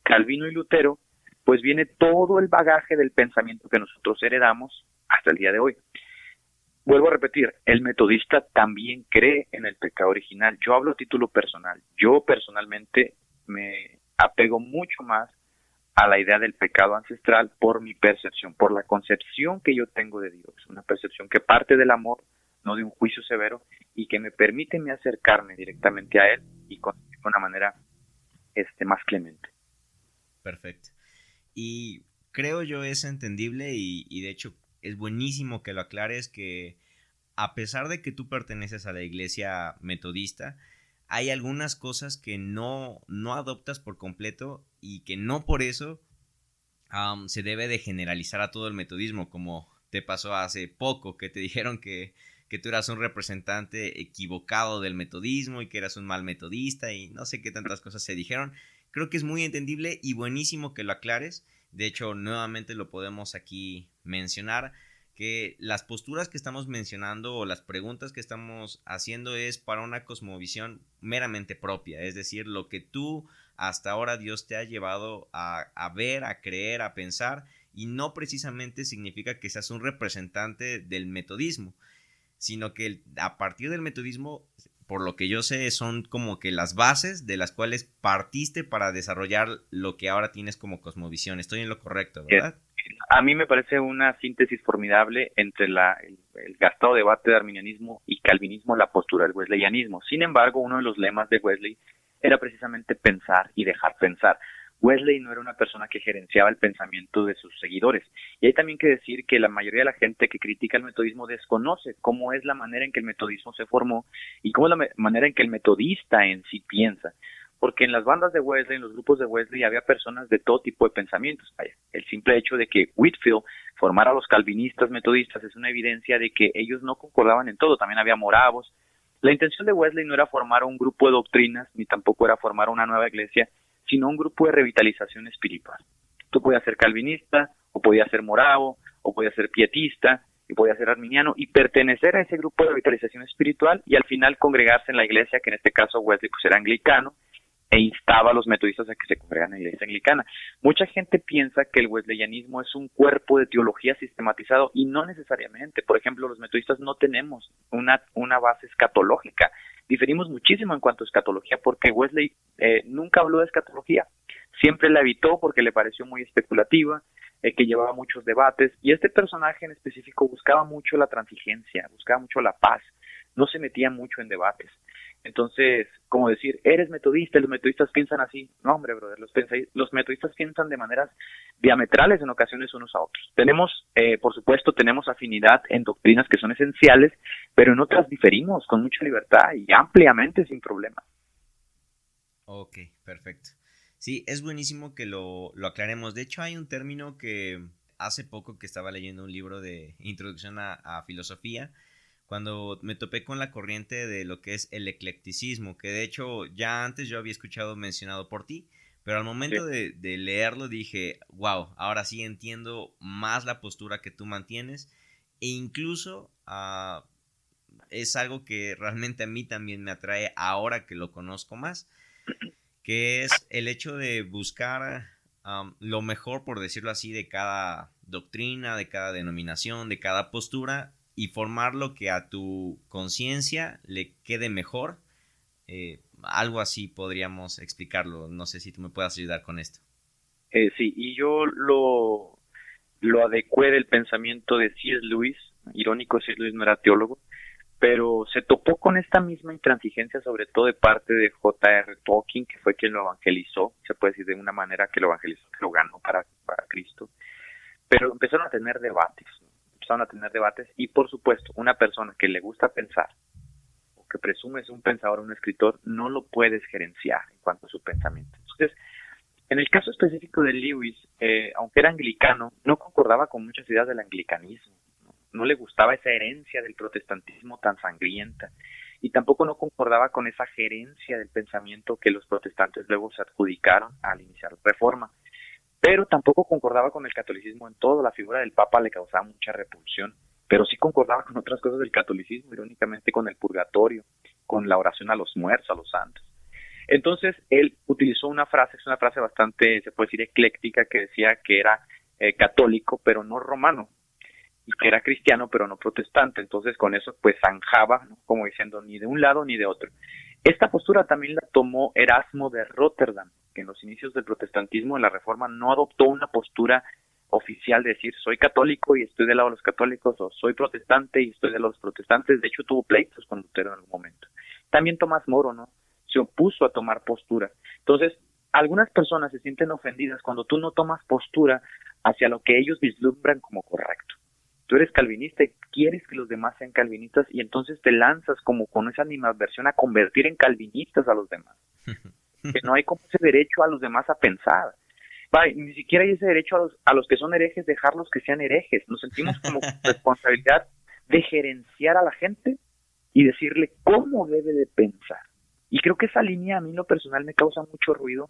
Calvino y Lutero, pues viene todo el bagaje del pensamiento que nosotros heredamos hasta el día de hoy. Vuelvo a repetir, el metodista también cree en el pecado original. Yo hablo a título personal. Yo personalmente me apego mucho más a la idea del pecado ancestral por mi percepción, por la concepción que yo tengo de Dios, una percepción que parte del amor, no de un juicio severo, y que me permite me acercarme directamente a Él y con una manera este, más clemente. Perfecto. Y creo yo es entendible y, de hecho es buenísimo que lo aclares que a pesar de que tú perteneces a la iglesia metodista, hay algunas cosas que no, no adoptas por completo y que no por eso se debe de generalizar a todo el metodismo, como te pasó hace poco, que te dijeron que, que tú eras un representante equivocado del metodismo y que eras un mal metodista y no sé qué tantas cosas se dijeron. Creo que es muy entendible y buenísimo que lo aclares. De hecho, nuevamente lo podemos aquí mencionar que las posturas que estamos mencionando o las preguntas que estamos haciendo es para una cosmovisión meramente propia, es decir, lo que tú hasta ahora Dios te ha llevado a, ver, a creer, a pensar, y no precisamente significa que seas un representante del metodismo, sino que a partir del metodismo, por lo que yo sé, son como que las bases de las cuales partiste para desarrollar lo que ahora tienes como cosmovisión. Estoy en lo correcto, ¿verdad? a mí me parece una síntesis formidable entre la, el, gastado debate de arminianismo y calvinismo, la postura del wesleyanismo. Sin embargo, uno de los lemas de Wesley era precisamente pensar y dejar pensar. Wesley no era una persona que gerenciaba el pensamiento de sus seguidores. Y hay también que decir que la mayoría de la gente que critica el metodismo desconoce cómo es la manera en que el metodismo se formó y cómo es la manera en que el metodista en sí piensa porque en las bandas de Wesley, en los grupos de Wesley, había personas de todo tipo de pensamientos. El simple hecho de que Whitfield formara a los calvinistas metodistas es una evidencia de que ellos no concordaban en todo, también había moravos. La intención de Wesley no era formar un grupo de doctrinas, ni tampoco era formar una nueva iglesia, sino un grupo de revitalización espiritual. Tú podías ser calvinista, o podías ser moravo, o podías ser pietista, y podías ser arminiano, y pertenecer a ese grupo de revitalización espiritual, y al final congregarse en la iglesia, que en este caso Wesley pues era anglicano, e instaba a los metodistas a que se congregaran en la iglesia anglicana. Mucha gente piensa que el wesleyanismo es un cuerpo de teología sistematizado y no necesariamente. Por ejemplo, los metodistas no tenemos una, una base escatológica. Diferimos muchísimo en cuanto a escatología porque Wesley eh, nunca habló de escatología. Siempre la evitó porque le pareció muy especulativa, eh, que llevaba muchos debates y este personaje en específico buscaba mucho la transigencia, buscaba mucho la paz, no se metía mucho en debates. Entonces, como decir, eres metodista, los metodistas piensan así. No, hombre, brother, los, los metodistas piensan de maneras diametrales en ocasiones unos a otros. Tenemos, eh, por supuesto, tenemos afinidad en doctrinas que son esenciales, pero en otras diferimos con mucha libertad y ampliamente sin problema. Ok, perfecto. Sí, es buenísimo que lo, lo aclaremos. De hecho, hay un término que hace poco que estaba leyendo un libro de introducción a filosofía cuando me topé con la corriente de lo que es el eclecticismo, que de hecho ya antes yo había escuchado mencionado por ti, pero al momento de, leerlo dije, wow, ahora sí entiendo más la postura que tú mantienes e incluso ah, es algo que realmente a mí también me atrae ahora que lo conozco más, que es el hecho de buscar lo mejor, por decirlo así, de cada doctrina, de cada denominación, de cada postura y formar lo que a tu conciencia le quede mejor. Eh, algo así podríamos explicarlo. No sé si tú me puedas ayudar con esto. Eh, sí, y yo lo, lo adecué del pensamiento de C.S. Lewis. Irónico, C.S. Lewis no era teólogo, pero se topó con esta misma intransigencia, sobre todo de parte de J.R. Tolkien, que fue quien lo evangelizó, se puede decir de una manera que lo evangelizó, que lo ganó para, para Cristo. Pero empezaron a tener debates, a tener debates, y por supuesto, una persona que le gusta pensar, o que presume es un pensador o un escritor, no lo puedes gerenciar en cuanto a su pensamiento. Entonces, en el caso específico de Lewis, eh, aunque era anglicano, no concordaba con muchas ideas del anglicanismo no le gustaba esa herencia del protestantismo tan sangrienta y tampoco no concordaba con esa gerencia del pensamiento que los protestantes luego se adjudicaron al iniciar la reforma. Pero tampoco concordaba con el catolicismo en todo, la figura del Papa le causaba mucha repulsión, pero sí concordaba con otras cosas del catolicismo, irónicamente con el purgatorio, con la oración a los muertos, a los santos. Entonces, él utilizó una frase, es una frase bastante, se puede decir, ecléctica, que decía que era eh, católico, pero no romano, y que era cristiano pero no protestante, entonces con eso pues zanjaba, como diciendo ni de un lado ni de otro. Esta postura también la tomó Erasmo de Rotterdam, que en los inicios del protestantismo, en la Reforma, no adoptó una postura oficial de decir soy católico y estoy del lado de los católicos o soy protestante y estoy de los protestantes, de hecho tuvo pleitos con Lutero en algún momento. También Tomás Moro, ¿no? Se opuso a tomar postura. Entonces, algunas personas se sienten ofendidas cuando tú no tomas postura hacia lo que ellos vislumbran como correcto tú eres calvinista y quieres que los demás sean calvinistas y entonces te lanzas como con esa animadversión a convertir en calvinistas a los demás. que no hay como ese derecho a los demás a pensar. ni siquiera hay ese derecho a los, a los que son herejes dejarlos que sean herejes. Nos sentimos como (laughs) responsabilidad de gerenciar a la gente y decirle cómo debe de pensar. Y creo que esa línea a mí lo personal me causa mucho ruido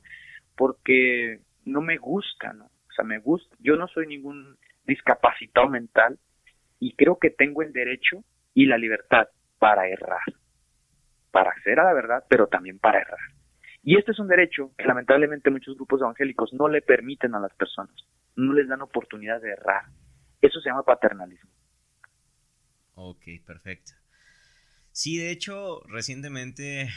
porque no me gusta, ¿no? O sea, me gusta, yo no soy ningún discapacitado mental y creo que tengo el derecho y la libertad para errar, para hacer a la verdad, pero también para errar. Y este es un derecho que lamentablemente muchos grupos evangélicos no le permiten a las personas, no les dan oportunidad de errar. Eso se llama paternalismo. Ok, perfecto. Sí, de hecho, recientemente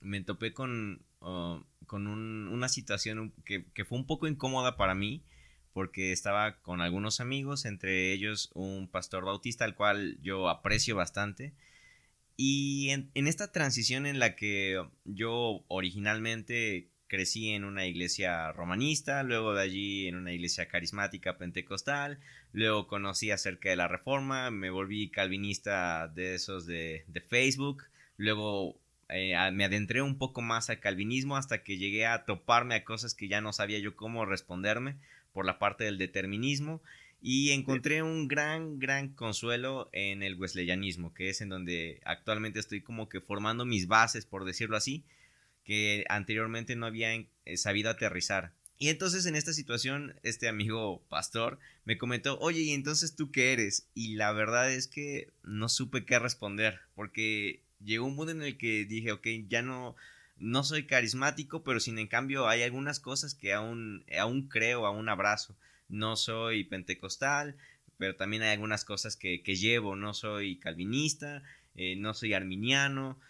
me topé con, uh, con una situación que, fue un poco incómoda para mí porque estaba con algunos amigos, entre ellos un pastor bautista al cual yo aprecio bastante. Y en, esta transición en la que yo originalmente crecí en una iglesia romanista, luego de allí en una iglesia carismática pentecostal, luego conocí acerca de la reforma, me volví calvinista de esos de, Facebook, luego eh, me adentré un poco más al calvinismo hasta que llegué a toparme a cosas que ya no sabía yo cómo responderme por la parte del determinismo y encontré un gran, gran consuelo en el wesleyanismo, que es en donde actualmente estoy como que formando mis bases, por decirlo así, que anteriormente no había eh, sabido aterrizar. Y entonces en esta situación, este amigo pastor me comentó, oye, ¿y entonces tú qué eres? Y la verdad es que no supe qué responder, porque llegó un punto en el que dije, ok, ya no, no soy carismático, pero sin en cambio hay algunas cosas que aún, aún creo, aún abrazo. No soy pentecostal, pero también hay algunas cosas que, llevo. No soy calvinista, eh, no soy arminiano.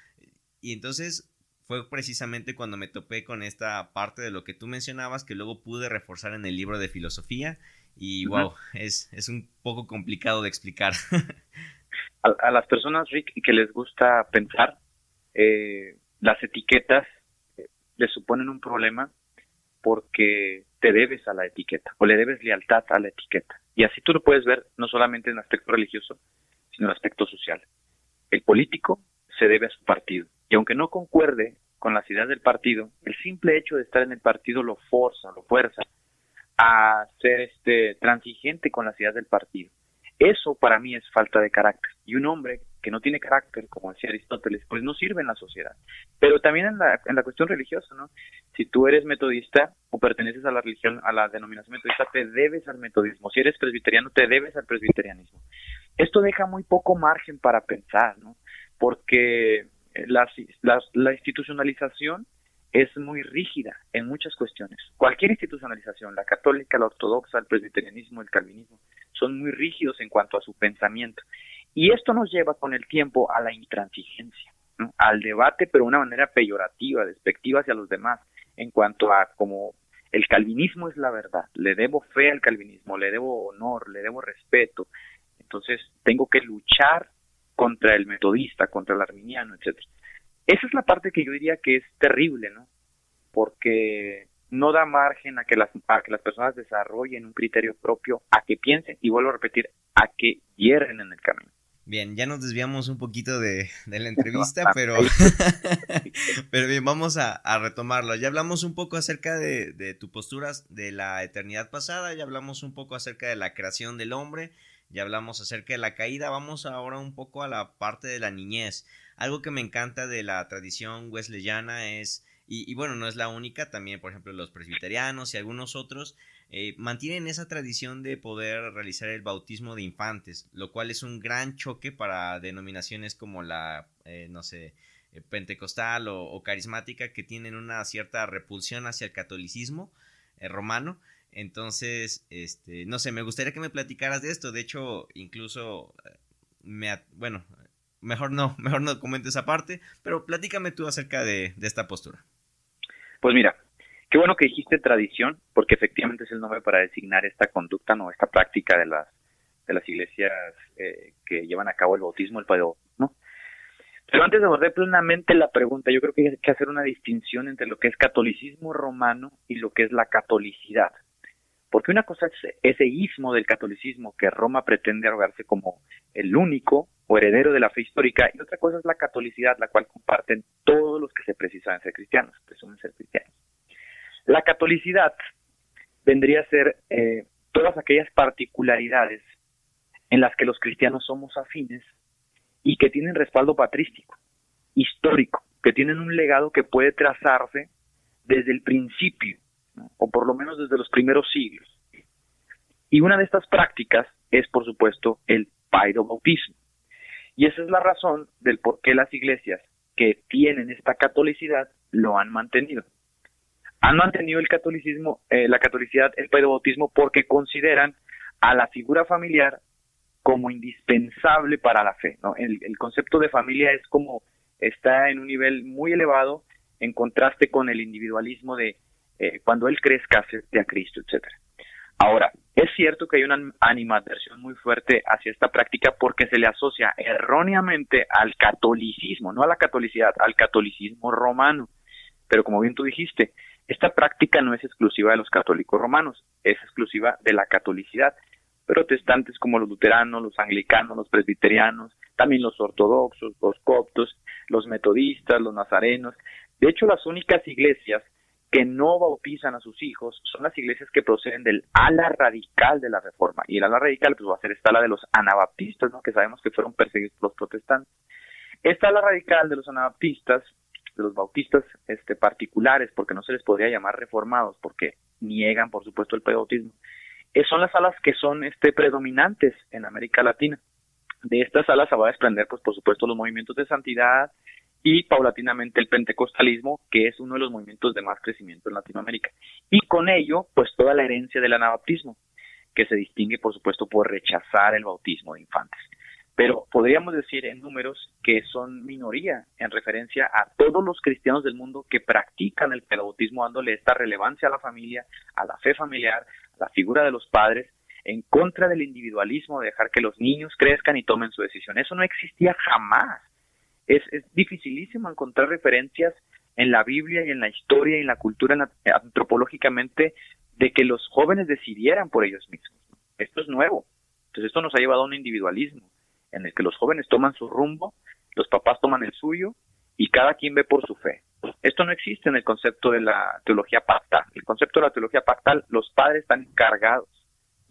Y entonces fue precisamente cuando me topé con esta parte de lo que tú mencionabas que luego pude reforzar en el libro de filosofía. Y wow, es, es un poco complicado de explicar. (laughs) a, a, las personas, Rick, que les gusta pensar, eh, las etiquetas eh, le suponen un problema porque te debes a la etiqueta o le debes lealtad a la etiqueta. Y así tú lo puedes ver no solamente en el aspecto religioso, sino en el aspecto social. El político se debe a su partido. Y aunque no concuerde con las ideas del partido, el simple hecho de estar en el partido lo forza, lo fuerza a ser este transigente con las ideas del partido. Eso para mí es falta de carácter. Y un hombre que no tiene carácter, como decía Aristóteles, pues no sirve en la sociedad. Pero también en la, en la cuestión religiosa, ¿no? Si tú eres metodista o perteneces a la religión, a la denominación metodista, te debes al metodismo. Si eres presbiteriano, te debes al presbiterianismo. Esto deja muy poco margen para pensar, ¿no? Porque la, la institucionalización es muy rígida en muchas cuestiones. Cualquier institucionalización, la católica, la ortodoxa, el presbiterianismo, el calvinismo, son muy rígidos en cuanto a su pensamiento. Y esto nos lleva con el tiempo a la intransigencia, al debate, pero de una manera peyorativa, despectiva hacia los demás, en cuanto a como el calvinismo es la verdad, le debo fe al calvinismo, le debo honor, le debo respeto, entonces tengo que luchar contra el metodista, contra el arminiano, etcétera. Esa es la parte que yo diría que es terrible, ¿no? Porque no da margen a que las, a que las personas desarrollen un criterio propio, a que piensen, y vuelvo a repetir, a que hierren en el camino. Bien, ya nos desviamos un poquito de, la (laughs) entrevista, pero, (laughs) pero bien, vamos a, retomarlo. Ya hablamos un poco acerca de, de tu postura de la eternidad pasada, ya hablamos un poco acerca de la creación del hombre, ya hablamos acerca de la caída, vamos ahora un poco a la parte de la niñez. Algo que me encanta de la tradición wesleyana es, y, bueno, no es la única, también por ejemplo los presbiterianos y algunos otros, eh, mantienen esa tradición de poder realizar el bautismo de infantes, lo cual es un gran choque para denominaciones como la, eh, no sé, eh, pentecostal o, carismática que tienen una cierta repulsión hacia el catolicismo romano. Entonces, este, no sé, me gustaría que me platicaras de esto. De hecho, incluso me, bueno, mejor no, (laughs) mejor no comentes esa parte, pero platícame tú acerca de, esta postura. Pues mira, qué bueno que dijiste tradición, porque efectivamente es el nombre para designar esta conducta, no esta práctica de las de las iglesias eh, que llevan a cabo el bautismo, el ¿no? Pero antes de abordar plenamente la pregunta, yo creo que hay que hacer una distinción entre lo que es catolicismo romano y lo que es la catolicidad. Porque una cosa es ese ismo del catolicismo que Roma pretende arrogarse como el único o heredero de la fe histórica, y otra cosa es la catolicidad, la cual comparten todos los que se precisan ser cristianos, presumen ser cristianos. La catolicidad vendría a ser eh, todas aquellas particularidades en las que los cristianos somos afines y que tienen respaldo patrístico, histórico, que tienen un legado que puede trazarse desde el principio, o por lo menos desde los primeros siglos. Y una de estas prácticas es, por supuesto, el bautismo. Y esa es la razón del por qué las iglesias que tienen esta catolicidad lo han mantenido. Han mantenido el catolicismo, eh, la catolicidad, el bautismo, porque consideran a la figura familiar como indispensable para la fe. El, concepto de familia es como está en un nivel muy elevado en contraste con el individualismo de eh, cuando él crezca a Cristo, etcétera. Ahora, es cierto que hay una animadversión muy fuerte hacia esta práctica porque se le asocia erróneamente al catolicismo, no a la catolicidad, al catolicismo romano. Pero como bien tú dijiste, esta práctica no es exclusiva de los católicos romanos, es exclusiva de la catolicidad. Protestantes como los luteranos, los anglicanos, los presbiterianos, también los ortodoxos, los coptos, los metodistas, los nazarenos. De hecho, las únicas iglesias que no bautizan a sus hijos son las iglesias que proceden del ala radical de la reforma. Y el ala radical pues va a ser esta ala de los anabaptistas, ¿no? que sabemos que fueron perseguidos por los protestantes. Esta ala radical de los anabaptistas, de los bautistas este, particulares, porque no se les podría llamar reformados, porque niegan, por supuesto, el pedautismo, eh, son las alas que son este, predominantes en América Latina. De estas alas se va a desprender, pues, por supuesto, los movimientos de santidad, y paulatinamente el pentecostalismo, que es uno de los movimientos de más crecimiento en Latinoamérica. Y con ello, pues toda la herencia del anabaptismo, que se distingue, por supuesto, por rechazar el bautismo de infantes. Pero podríamos decir en números que son minoría en referencia a todos los cristianos del mundo que practican el bautismo dándole esta relevancia a la familia, a la fe familiar, a la figura de los padres, en contra del individualismo, de dejar que los niños crezcan y tomen su decisión. Eso no existía jamás es, es dificilísimo encontrar referencias en la Biblia y en la historia y en la cultura antropológicamente de que los jóvenes decidieran por ellos mismos. Esto es nuevo. Entonces esto nos ha llevado a un individualismo en el que los jóvenes toman su rumbo, los papás toman el suyo y cada quien ve por su fe. Esto no existe en el concepto de la teología pactal. El concepto de la teología pactal, los padres están encargados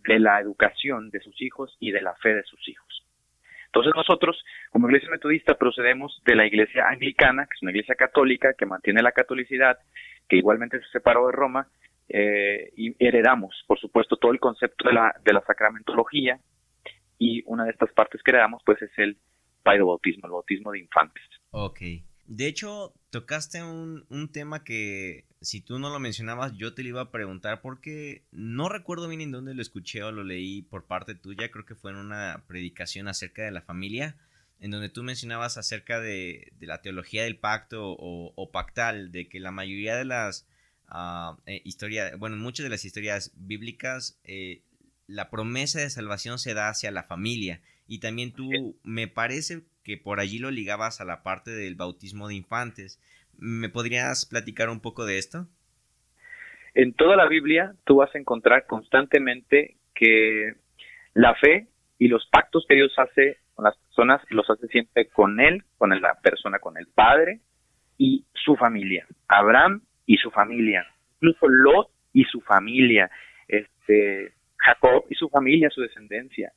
de la educación de sus hijos y de la fe de sus hijos. Entonces nosotros, como iglesia metodista, procedemos de la iglesia anglicana, que es una iglesia católica que mantiene la catolicidad, que igualmente se separó de Roma, eh, y heredamos, por supuesto, todo el concepto de la, de la sacramentología, y una de estas partes que heredamos, pues, es el bautismo, el bautismo de infantes. Ok. De hecho, tocaste un, un, tema que si tú no lo mencionabas, yo te lo iba a preguntar porque no recuerdo bien en dónde lo escuché o lo leí por parte tuya, creo que fue en una predicación acerca de la familia, en donde tú mencionabas acerca de, de la teología del pacto o, pactal, de que la mayoría de las uh, historias, bueno, muchas de las historias bíblicas, eh, la promesa de salvación se da hacia la familia. Y también tú, me parece que por allí lo ligabas a la parte del bautismo de infantes. ¿Me podrías platicar un poco de esto? En toda la Biblia tú vas a encontrar constantemente que la fe y los pactos que Dios hace con las personas los hace siempre con Él, con la persona, con el Padre y su familia. Abraham y su familia. Incluso Lot y su familia. Este, Jacob y su familia, su descendencia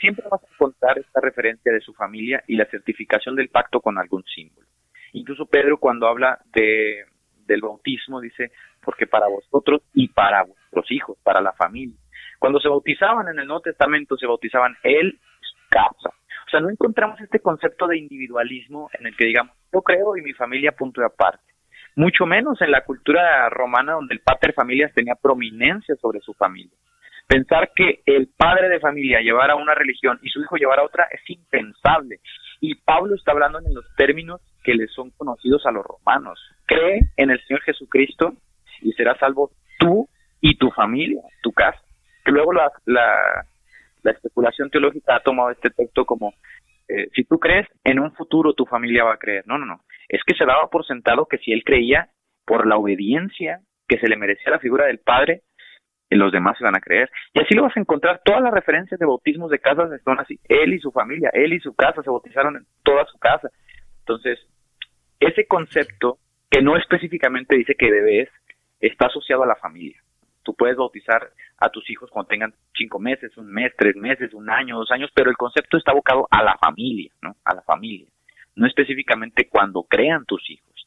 siempre vas a encontrar esta referencia de su familia y la certificación del pacto con algún símbolo. Incluso Pedro cuando habla de, del bautismo dice, porque para vosotros y para vuestros hijos, para la familia. Cuando se bautizaban en el Nuevo Testamento, se bautizaban él y su casa. O sea, no encontramos este concepto de individualismo en el que digamos, yo creo y mi familia punto de aparte. Mucho menos en la cultura romana donde el pater familias tenía prominencia sobre su familia. Pensar que el padre de familia llevara una religión y su hijo llevara otra es impensable. Y Pablo está hablando en los términos que le son conocidos a los romanos. Cree en el Señor Jesucristo y serás salvo tú y tu familia, tu casa. Que luego la, la, especulación teológica ha tomado este texto como, eh, si tú crees, en un futuro tu familia va a creer. No, no, no. Es que se daba por sentado que si él creía por la obediencia que se le merecía la figura del Padre, los demás se van a creer. Y así lo vas a encontrar. Todas las referencias de bautismos de casas son así. Él y su familia, él y su casa se bautizaron en toda su casa. Entonces, ese concepto que no específicamente dice que debes, está asociado a la familia. Tú puedes bautizar a tus hijos cuando tengan cinco meses, un mes, tres meses, un año, dos años, pero el concepto está abocado a la familia, ¿no? A la familia. No específicamente cuando crean tus hijos,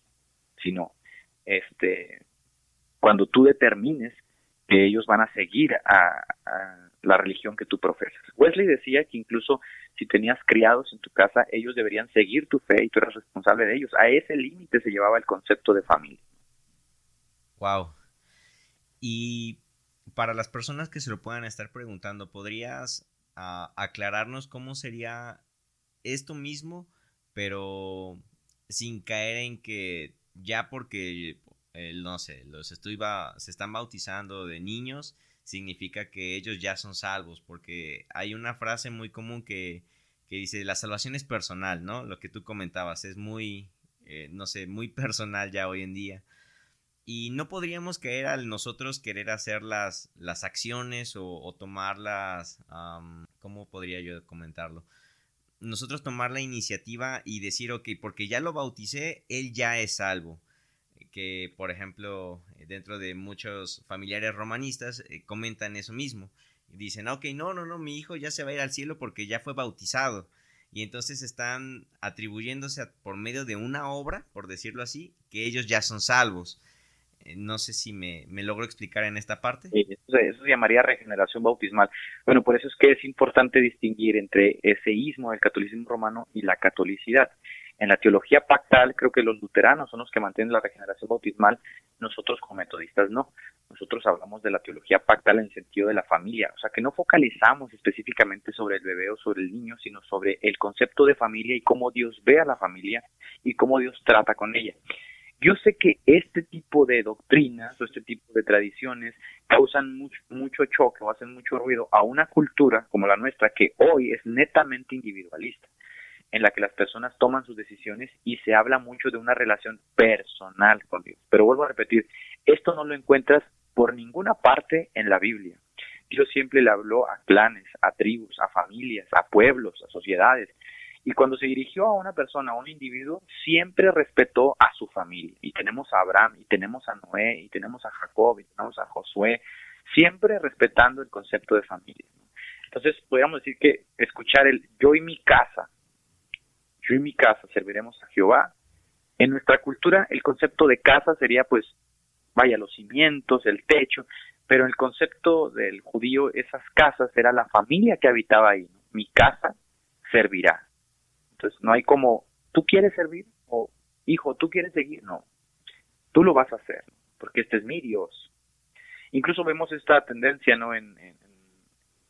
sino este cuando tú determines que ellos van a seguir a, la religión que tú profesas. Wesley decía que incluso si tenías criados en tu casa, ellos deberían seguir tu fe y tú eras responsable de ellos. A ese límite se llevaba el concepto de familia. Wow. Y para las personas que se lo puedan estar preguntando, ¿podrías ah, aclararnos cómo sería esto mismo, pero sin caer en que ya porque no sé, los se están bautizando de niños, significa que ellos ya son salvos, porque hay una frase muy común que, dice, la salvación es personal, ¿no? Lo que tú comentabas, es muy, eh, no sé, muy (laughs) personal ya hoy en día. Y no podríamos caer al nosotros querer hacer las, las acciones o, tomar las, ¿cómo podría yo comentarlo? Nosotros tomar la iniciativa y decir, ok, porque ya lo bauticé, él ya es salvo que, por ejemplo, dentro de muchos familiares romanistas eh, comentan eso mismo. Dicen, ok, no, no, no, mi hijo ya se va a ir al cielo porque ya fue bautizado. Y entonces están atribuyéndose por medio de una obra, por decirlo así, que ellos ya son salvos. Eh, no sé si me, me, logro explicar en esta parte. eso, eso, se llamaría regeneración bautismal. Bueno, por eso es que es importante distinguir entre ese ismo del catolicismo romano y la catolicidad. En la teología pactal, creo que los luteranos son los que mantienen la regeneración bautismal, nosotros como metodistas no. Nosotros hablamos de la teología pactal en el sentido de la familia, o sea que no focalizamos específicamente sobre el bebé o sobre el niño, sino sobre el concepto de familia y cómo Dios ve a la familia y cómo Dios trata con ella. Yo sé que este tipo de doctrinas o este tipo de tradiciones causan mucho, mucho choque o hacen mucho ruido a una cultura como la nuestra que hoy es netamente individualista en la que las personas toman sus decisiones y se habla mucho de una relación personal con Dios. Pero vuelvo a repetir, esto no lo encuentras por ninguna parte en la Biblia. Dios siempre le habló a clanes, a tribus, a familias, a pueblos, a sociedades. Y cuando se dirigió a una persona, a un individuo, siempre respetó a su familia. Y tenemos a Abraham, y tenemos a Noé, y tenemos a Jacob, y tenemos a Josué, siempre respetando el concepto de familia. Entonces, podríamos decir que escuchar el yo y mi casa yo y mi casa serviremos a Jehová. En nuestra cultura el concepto de casa sería pues, vaya, los cimientos, el techo, pero el concepto del judío, esas casas era la familia que habitaba ahí. Mi casa servirá. Entonces no hay como, tú quieres servir o hijo, ¿tú quieres seguir? No, tú lo vas a hacer, porque este es mi Dios. Incluso vemos esta tendencia, ¿no? En,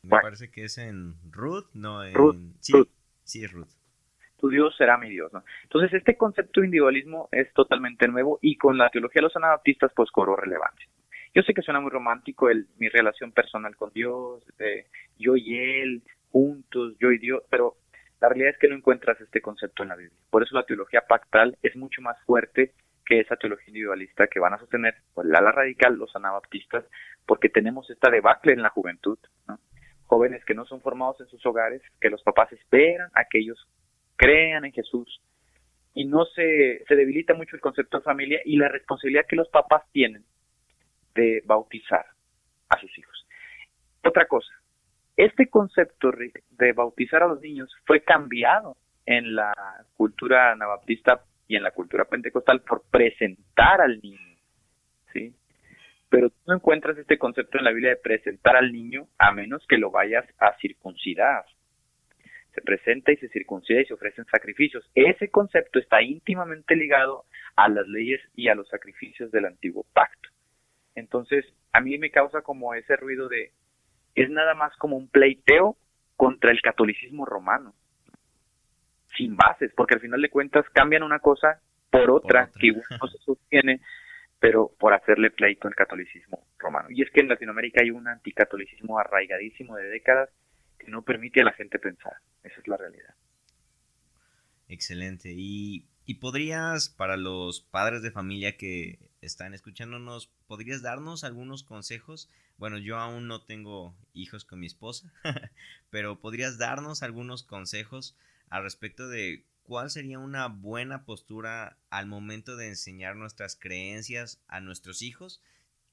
Me parece que es en Ruth, no en... Ruth, sí, sí, es Ruth. Tu Dios será mi Dios, ¿no? Entonces, este concepto de individualismo es totalmente nuevo y con la teología de los anabaptistas, pues, cobró relevancia. Yo sé que suena muy romántico el, mi relación personal con Dios, yo y Él, juntos, yo y Dios, pero la realidad es que no encuentras este concepto en la Biblia. Por eso la teología pactal es mucho más fuerte que esa teología individualista que van a sostener pues, la ala radical, los anabaptistas, porque tenemos esta debacle en la juventud, jóvenes que no son formados en sus hogares, que los papás esperan a que ellos crean en Jesús y no se, se debilita mucho el concepto de familia y la responsabilidad que los papás tienen de bautizar a sus hijos. Otra cosa, este concepto de bautizar a los niños fue cambiado en la cultura anabaptista y en la cultura pentecostal por presentar al niño, ¿sí? Pero tú no encuentras este concepto en la Biblia de presentar al niño a menos que lo vayas a circuncidar. Se presenta y se circuncida y se ofrecen sacrificios. Ese concepto está íntimamente ligado a las leyes y a los sacrificios del antiguo pacto. Entonces, a mí me causa como ese ruido de, es nada más como un pleiteo contra el catolicismo romano, sin bases, porque al final de cuentas cambian una cosa por otra, que igual no se sostiene, pero por hacerle pleito al catolicismo romano. Y es que en Latinoamérica hay un anticatolicismo arraigadísimo de décadas no permite a la gente pensar. Esa es la realidad. Excelente. Y, y podrías, para los padres de familia que están escuchándonos, ¿podrías darnos algunos consejos? Bueno, yo aún no tengo hijos con mi esposa, (laughs) pero ¿podrías darnos algunos consejos al respecto de cuál sería una buena postura al momento de enseñar nuestras creencias a nuestros hijos?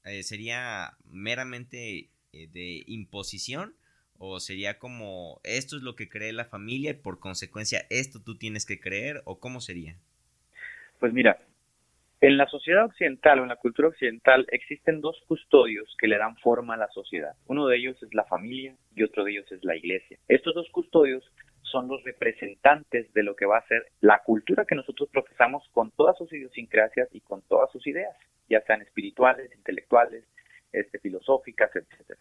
Eh, ¿Sería meramente eh, de imposición? ¿O sería como esto es lo que cree la familia y por consecuencia esto tú tienes que creer? ¿O cómo sería? Pues mira, en la sociedad occidental o en la cultura occidental existen dos custodios que le dan forma a la sociedad. Uno de ellos es la familia y otro de ellos es la iglesia. Estos dos custodios son los representantes de lo que va a ser la cultura que nosotros profesamos con todas sus idiosincrasias y con todas sus ideas, ya sean espirituales, intelectuales, este, filosóficas, etcétera.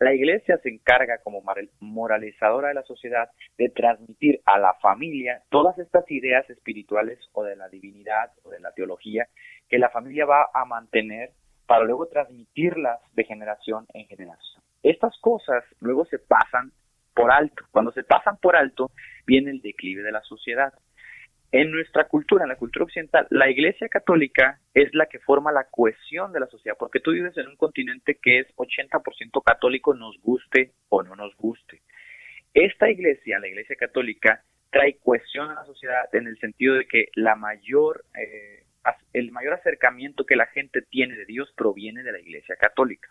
La iglesia se encarga como moralizadora de la sociedad de transmitir a la familia todas estas ideas espirituales o de la divinidad o de la teología que la familia va a mantener para luego transmitirlas de generación en generación. Estas cosas luego se pasan por alto. Cuando se pasan por alto, viene el declive de la sociedad. En nuestra cultura, en la cultura occidental, la Iglesia Católica es la que forma la cohesión de la sociedad, porque tú vives en un continente que es 80% católico, nos guste o no nos guste. Esta Iglesia, la Iglesia Católica, trae cohesión a la sociedad en el sentido de que la mayor, eh, el mayor acercamiento que la gente tiene de Dios proviene de la Iglesia Católica.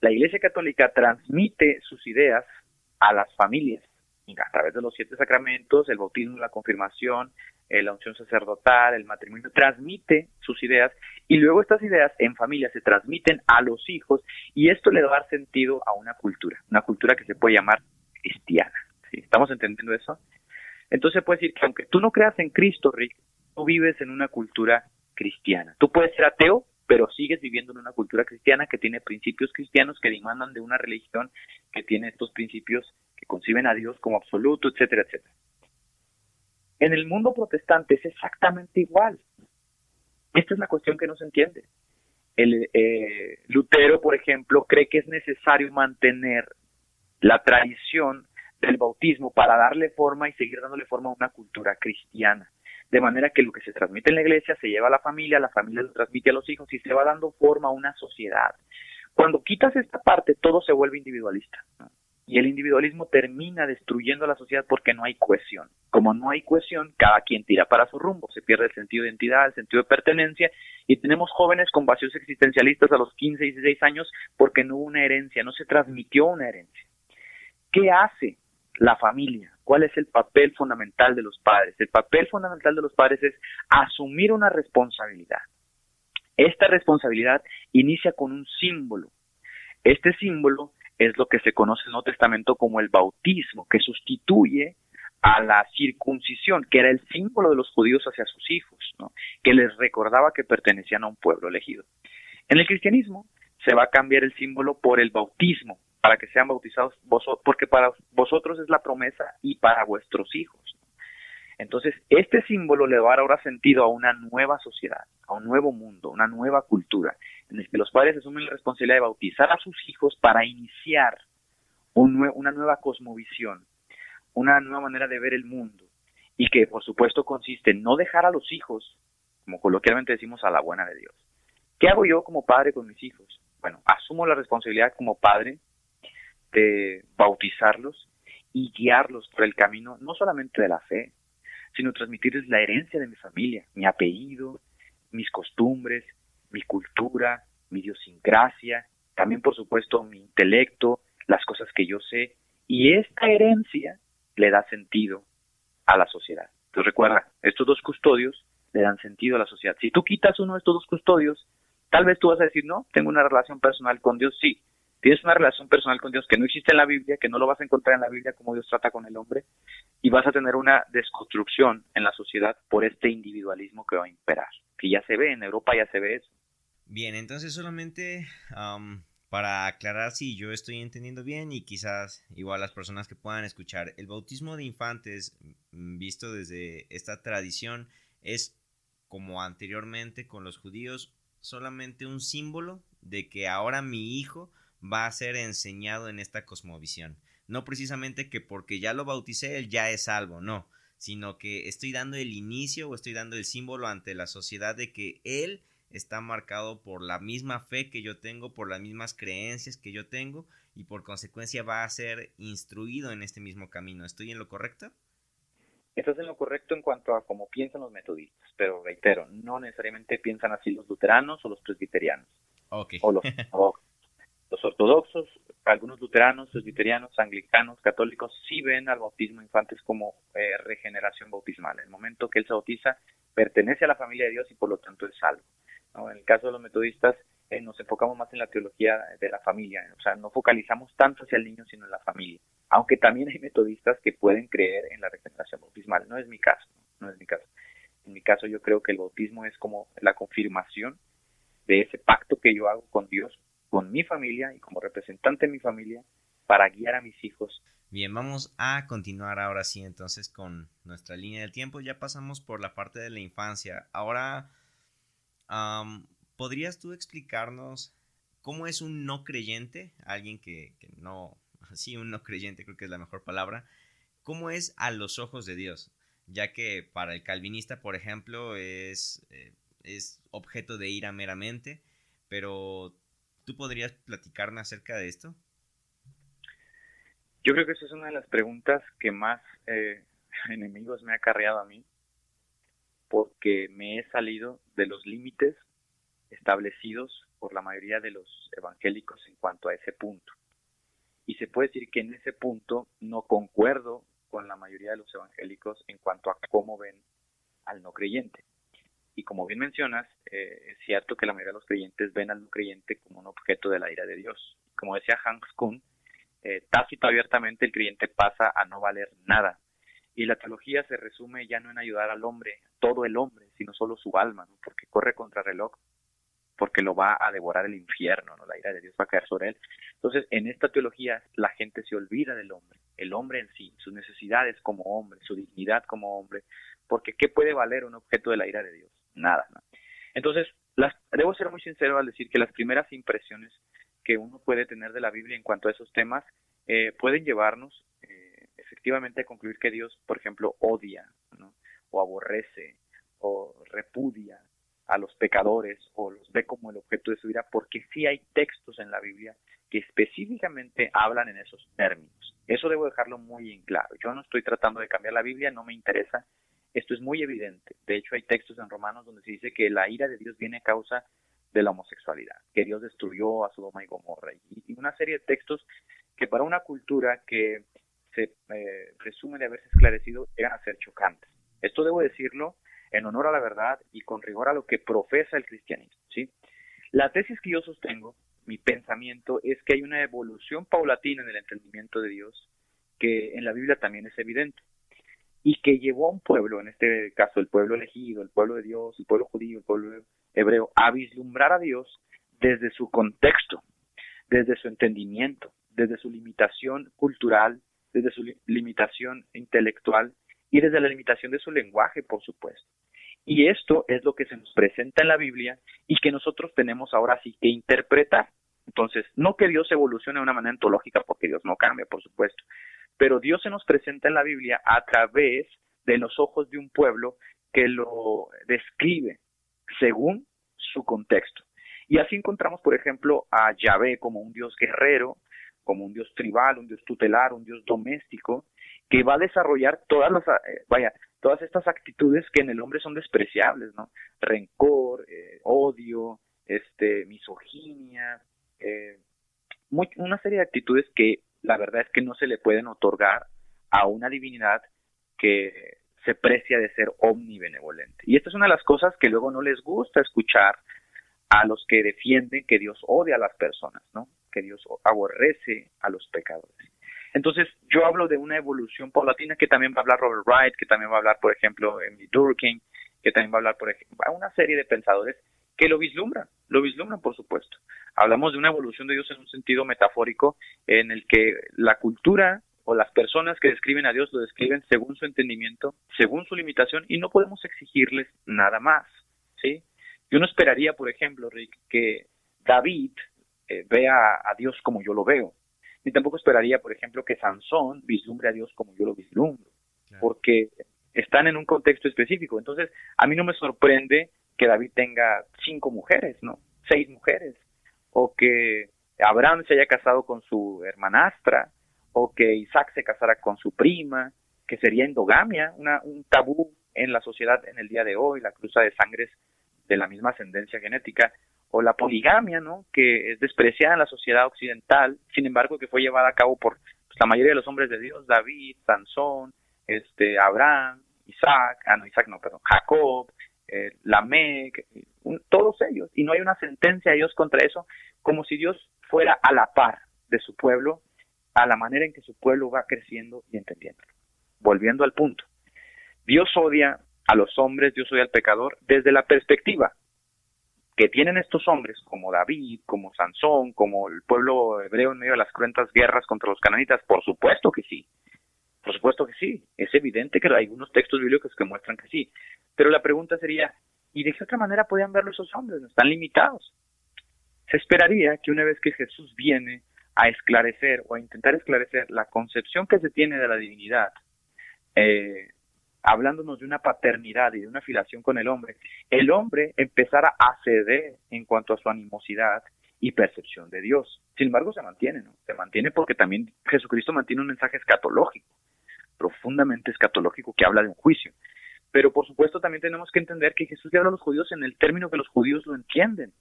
La Iglesia Católica transmite sus ideas a las familias a través de los siete sacramentos, el bautismo, la confirmación, eh, la unción sacerdotal, el matrimonio, transmite sus ideas y luego estas ideas en familia se transmiten a los hijos y esto le da sentido a una cultura, una cultura que se puede llamar cristiana. ¿Estamos entendiendo eso? Entonces puede decir que aunque tú no creas en Cristo, Rick, tú vives en una cultura cristiana. Tú puedes ser ateo, pero sigues viviendo en una cultura cristiana que tiene principios cristianos que demandan de una religión que tiene estos principios que conciben a Dios como absoluto, etcétera, etcétera. En el mundo protestante es exactamente igual. Esta es la cuestión que no se entiende. El, eh, Lutero, por ejemplo, cree que es necesario mantener la tradición del bautismo para darle forma y seguir dándole forma a una cultura cristiana de manera que lo que se transmite en la iglesia se lleva a la familia, la familia lo transmite a los hijos y se va dando forma a una sociedad. Cuando quitas esta parte, todo se vuelve individualista. Y el individualismo termina destruyendo a la sociedad porque no hay cohesión. Como no hay cohesión, cada quien tira para su rumbo. Se pierde el sentido de identidad, el sentido de pertenencia. Y tenemos jóvenes con vacíos existencialistas a los 15 y 16 años porque no hubo una herencia, no se transmitió una herencia. ¿Qué hace la familia? ¿Cuál es el papel fundamental de los padres? El papel fundamental de los padres es asumir una responsabilidad. Esta responsabilidad inicia con un símbolo. Este símbolo es lo que se conoce en el Nuevo Testamento como el bautismo, que sustituye a la circuncisión, que era el símbolo de los judíos hacia sus hijos, que les recordaba que pertenecían a un pueblo elegido. En el cristianismo se va a cambiar el símbolo por el bautismo, para que sean bautizados vosotros, porque para vosotros es la promesa y para vuestros hijos. Entonces, este símbolo le va a dar ahora sentido a una nueva sociedad, a un nuevo mundo, una nueva cultura, en el que los padres asumen la responsabilidad de bautizar a sus hijos para iniciar una nueva cosmovisión, una nueva manera de ver el mundo, y que por supuesto consiste en no dejar a los hijos, como coloquialmente decimos, a la buena de Dios. ¿Qué hago yo como padre con mis hijos? Bueno, asumo la responsabilidad como padre de bautizarlos y guiarlos por el camino no solamente de la fe, sino transmitirles la herencia de mi familia, mi apellido, mis costumbres, mi cultura, mi idiosincrasia, también por supuesto mi intelecto, las cosas que yo sé, y esta herencia le da sentido a la sociedad. Entonces recuerda, estos dos custodios le dan sentido a la sociedad. Si tú quitas uno de estos dos custodios, tal vez tú vas a decir, no, tengo una relación personal con Dios, sí, tienes una relación personal con Dios que no existe en la Biblia, que no lo vas a encontrar en la Biblia como Dios trata con el hombre, y vas a tener una desconstrucción en la sociedad por este individualismo que va a imperar, que ya se ve, en Europa ya se ve eso. Bien, entonces solamente para aclarar si yo estoy entendiendo bien y quizás igual las personas que puedan escuchar, el bautismo de infantes mm, visto desde esta tradición es como anteriormente con los judíos solamente un símbolo de que ahora mi hijo va a ser enseñado en esta cosmovisión. No precisamente que porque ya lo bauticé él ya es salvo, no, sino que estoy dando el inicio o estoy dando el símbolo ante la sociedad de que él está marcado por la misma fe que yo tengo, por las mismas creencias que yo tengo y por consecuencia va a ser instruido en este mismo camino. ¿Estoy en lo correcto? Estás en lo correcto en cuanto a cómo piensan los metodistas, pero reitero, no necesariamente piensan así los luteranos o los presbiterianos. Okay. O los, (laughs) los ortodoxos, algunos luteranos, presbiterianos, anglicanos, católicos, sí ven al bautismo infantes como eh, regeneración bautismal. En el momento que él se bautiza, pertenece a la familia de Dios y por lo tanto es salvo. En el caso de los metodistas, eh, nos enfocamos más en la teología de la familia, o sea, no focalizamos tanto hacia el niño, sino en la familia. Aunque también hay metodistas que pueden creer en la regeneración bautismal. No es mi caso, no es mi caso. En mi caso yo creo que el bautismo es como la confirmación de ese pacto que yo hago con Dios, con mi familia y como representante de mi familia para guiar a mis hijos. Bien, vamos a continuar ahora sí entonces con nuestra línea del tiempo. Ya pasamos por la parte de la infancia. Ahora ¿Podrías tú explicarnos cómo es un no creyente? Alguien que, no, (laughs) sí, un no creyente creo que es la mejor palabra. ¿Cómo es a los ojos de Dios? Ya que para el calvinista, por ejemplo, es, eh, es objeto de ira meramente, pero ¿tú podrías platicarme acerca de esto? Yo creo que esa es una de las preguntas que más eh, (laughs) enemigos me ha acarreado a mí porque me he salido de los límites establecidos por la mayoría de los evangélicos en cuanto a ese punto. Y se puede decir que en ese punto no concuerdo con la mayoría de los evangélicos en cuanto a cómo ven al no creyente. Y como bien mencionas, eh, es cierto que la mayoría de los creyentes ven al no creyente como un objeto de la ira de Dios. Como decía Hans Kuhn, eh, tácito abiertamente el creyente pasa a no valer nada y la teología se resume ya no en ayudar al hombre, todo el hombre, sino solo su alma, porque corre contra reloj, porque lo va a devorar el infierno, ¿no? la ira de Dios va a caer sobre él. Entonces, en esta teología la gente se olvida del hombre, el hombre en sí, sus necesidades como hombre, su dignidad como hombre, porque ¿qué puede valer un objeto de la ira de Dios? Nada. Entonces, las, debo ser muy sincero al decir que las primeras impresiones que uno puede tener de la Biblia en cuanto a esos temas eh, pueden llevarnos efectivamente concluir que Dios, por ejemplo, odia, o aborrece, o repudia a los pecadores, o los ve como el objeto de su ira, porque sí hay textos en la Biblia que específicamente hablan en esos términos. Eso debo dejarlo muy en claro. Yo no estoy tratando de cambiar la Biblia, no me interesa. Esto es muy evidente. De hecho, hay textos en Romanos donde se dice que la ira de Dios viene a causa de la homosexualidad, que Dios destruyó a Sodoma y Gomorra, y una serie de textos que para una cultura que se eh, presume de haberse esclarecido llegan a ser chocantes. Esto debo decirlo en honor a la verdad y con rigor a lo que profesa el cristianismo. ¿sí? La tesis que yo sostengo, mi pensamiento, es que hay una evolución paulatina en el entendimiento de Dios que en la Biblia también es evidente. Y que llevó a un pueblo, en este caso el pueblo elegido, el pueblo de Dios, el pueblo judío, el pueblo hebreo, a vislumbrar a Dios desde su contexto, desde su entendimiento, desde su limitación cultural, desde su limitación intelectual y desde la limitación de su lenguaje, por supuesto. Y esto es lo que se nos presenta en la Biblia y que nosotros tenemos ahora sí que interpretar. Entonces, no que Dios evolucione de una manera ontológica, porque Dios no cambia, por supuesto, pero Dios se nos presenta en la Biblia a través de los ojos de un pueblo que lo describe según su contexto. Y así encontramos, por ejemplo, a Yahvé como un Dios guerrero, como un Dios tribal, un Dios tutelar, un Dios doméstico, que va a desarrollar todas las, eh, vaya, todas estas actitudes que en el hombre son despreciables, ¿no? Rencor, eh, odio, este, misoginia, eh, una serie de actitudes que la verdad es que no se le pueden otorgar a una divinidad que se precia de ser omnibenevolente. Y esta es una de las cosas que luego no les gusta escuchar a los que defienden que Dios odia a las personas, ¿no? Que Dios aborrece a los pecadores. Entonces, yo hablo de una evolución paulatina que también va a hablar Robert Wright, que también va a hablar, por ejemplo, Emily Durkheim, que también va a hablar, por ejemplo, a una serie de pensadores que lo vislumbran, lo vislumbran, por supuesto. Hablamos de una evolución de Dios en un sentido metafórico, en el que la cultura o las personas que describen a Dios lo describen según su entendimiento, según su limitación, y no podemos exigirles nada más, ¿sí? Yo no esperaría, por ejemplo, Rick, que David eh, vea a Dios como yo lo veo, ni tampoco esperaría, por ejemplo, que Sansón vislumbre a Dios como yo lo vislumbro, porque están en un contexto específico. Entonces, a mí no me sorprende que David tenga cinco mujeres, ¿no? Seis mujeres, o que Abraham se haya casado con su hermanastra, o que Isaac se casara con su prima, que sería endogamia, una, un tabú en la sociedad en el día de hoy, la cruza de sangres de la misma ascendencia genética, o la poligamia, ¿no? Que es despreciada en la sociedad occidental, sin embargo que fue llevada a cabo por pues, la mayoría de los hombres de Dios, David, Sansón, este, Abraham, Isaac, ah no, Isaac no, perdón, Jacob, eh, Lamec, todos ellos, y no hay una sentencia de Dios contra eso, como si Dios fuera a la par de su pueblo, a la manera en que su pueblo va creciendo y entendiendo. Volviendo al punto, Dios odia a los hombres, Dios odia al pecador desde la perspectiva que tienen estos hombres, como David, como Sansón, como el pueblo hebreo en medio de las cruentas guerras contra los cananitas, por supuesto que sí. Por supuesto que sí. Es evidente que hay algunos textos bíblicos que muestran que sí. Pero la pregunta sería, ¿y de qué otra manera podían verlo esos hombres? No están limitados. Se esperaría que una vez que Jesús viene a esclarecer o a intentar esclarecer la concepción que se tiene de la divinidad, eh, hablándonos de una paternidad y de una filiación con el hombre, el hombre empezara a ceder en cuanto a su animosidad y percepción de Dios. Sin embargo, se mantiene, ¿no? Se mantiene porque también Jesucristo mantiene un mensaje escatológico, profundamente escatológico, que habla de un juicio. Pero por supuesto también tenemos que entender que Jesús le habla a los judíos en el término que los judíos lo entienden.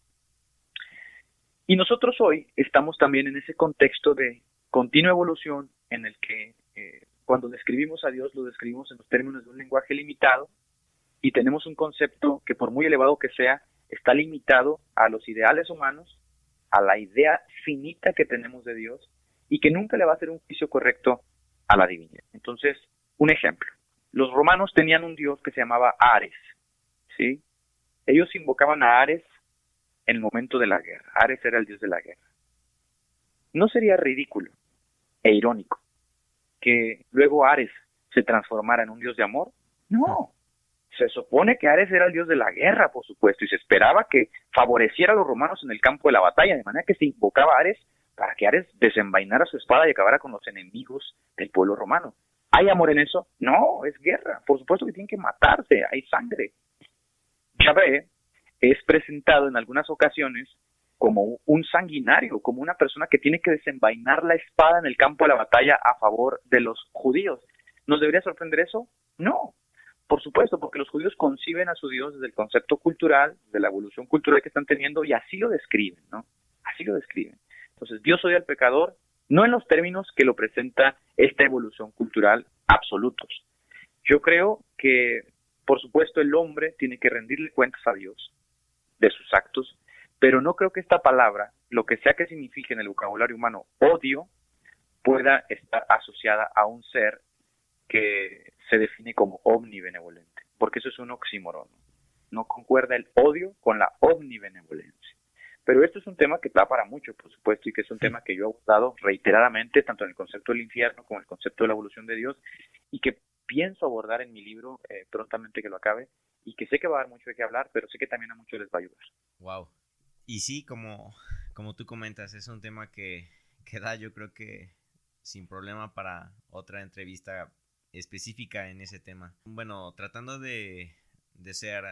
Y nosotros hoy estamos también en ese contexto de continua evolución en el que eh, cuando describimos a Dios lo describimos en los términos de un lenguaje limitado y tenemos un concepto que por muy elevado que sea, está limitado a los ideales humanos, a la idea finita que tenemos de Dios y que nunca le va a hacer un juicio correcto a la divinidad. Entonces, un ejemplo. Los romanos tenían un dios que se llamaba Ares, ¿sí? Ellos invocaban a Ares en el momento de la guerra. Ares era el dios de la guerra. ¿No sería ridículo e irónico que luego Ares se transformara en un dios de amor. No, se supone que Ares era el dios de la guerra, por supuesto, y se esperaba que favoreciera a los romanos en el campo de la batalla, de manera que se invocaba a Ares para que Ares desenvainara su espada y acabara con los enemigos del pueblo romano. ¿Hay amor en eso? No, es guerra. Por supuesto que tienen que matarse, hay sangre. Yahvé es presentado en algunas ocasiones como un sanguinario, como una persona que tiene que desenvainar la espada en el campo de la batalla a favor de los judíos. ¿Nos debería sorprender eso? No, por supuesto, porque los judíos conciben a su Dios desde el concepto cultural, de la evolución cultural que están teniendo y así lo describen, ¿no? Así lo describen. Entonces, Dios odia al pecador, no en los términos que lo presenta esta evolución cultural absolutos. Yo creo que, por supuesto, el hombre tiene que rendirle cuentas a Dios de sus actos pero no creo que esta palabra, lo que sea que signifique en el vocabulario humano odio, pueda estar asociada a un ser que se define como omnibenevolente, porque eso es un oxímoron. No concuerda el odio con la omnibenevolencia. Pero esto es un tema que da para mucho, por supuesto, y que es un tema que yo he abordado reiteradamente, tanto en el concepto del infierno como en el concepto de la evolución de Dios, y que pienso abordar en mi libro eh, prontamente que lo acabe, y que sé que va a dar mucho de qué hablar, pero sé que también a muchos les va a ayudar. Wow. Y sí, como, como tú comentas, es un tema que, que da yo creo que sin problema para otra entrevista específica en ese tema. Bueno, tratando de, de ser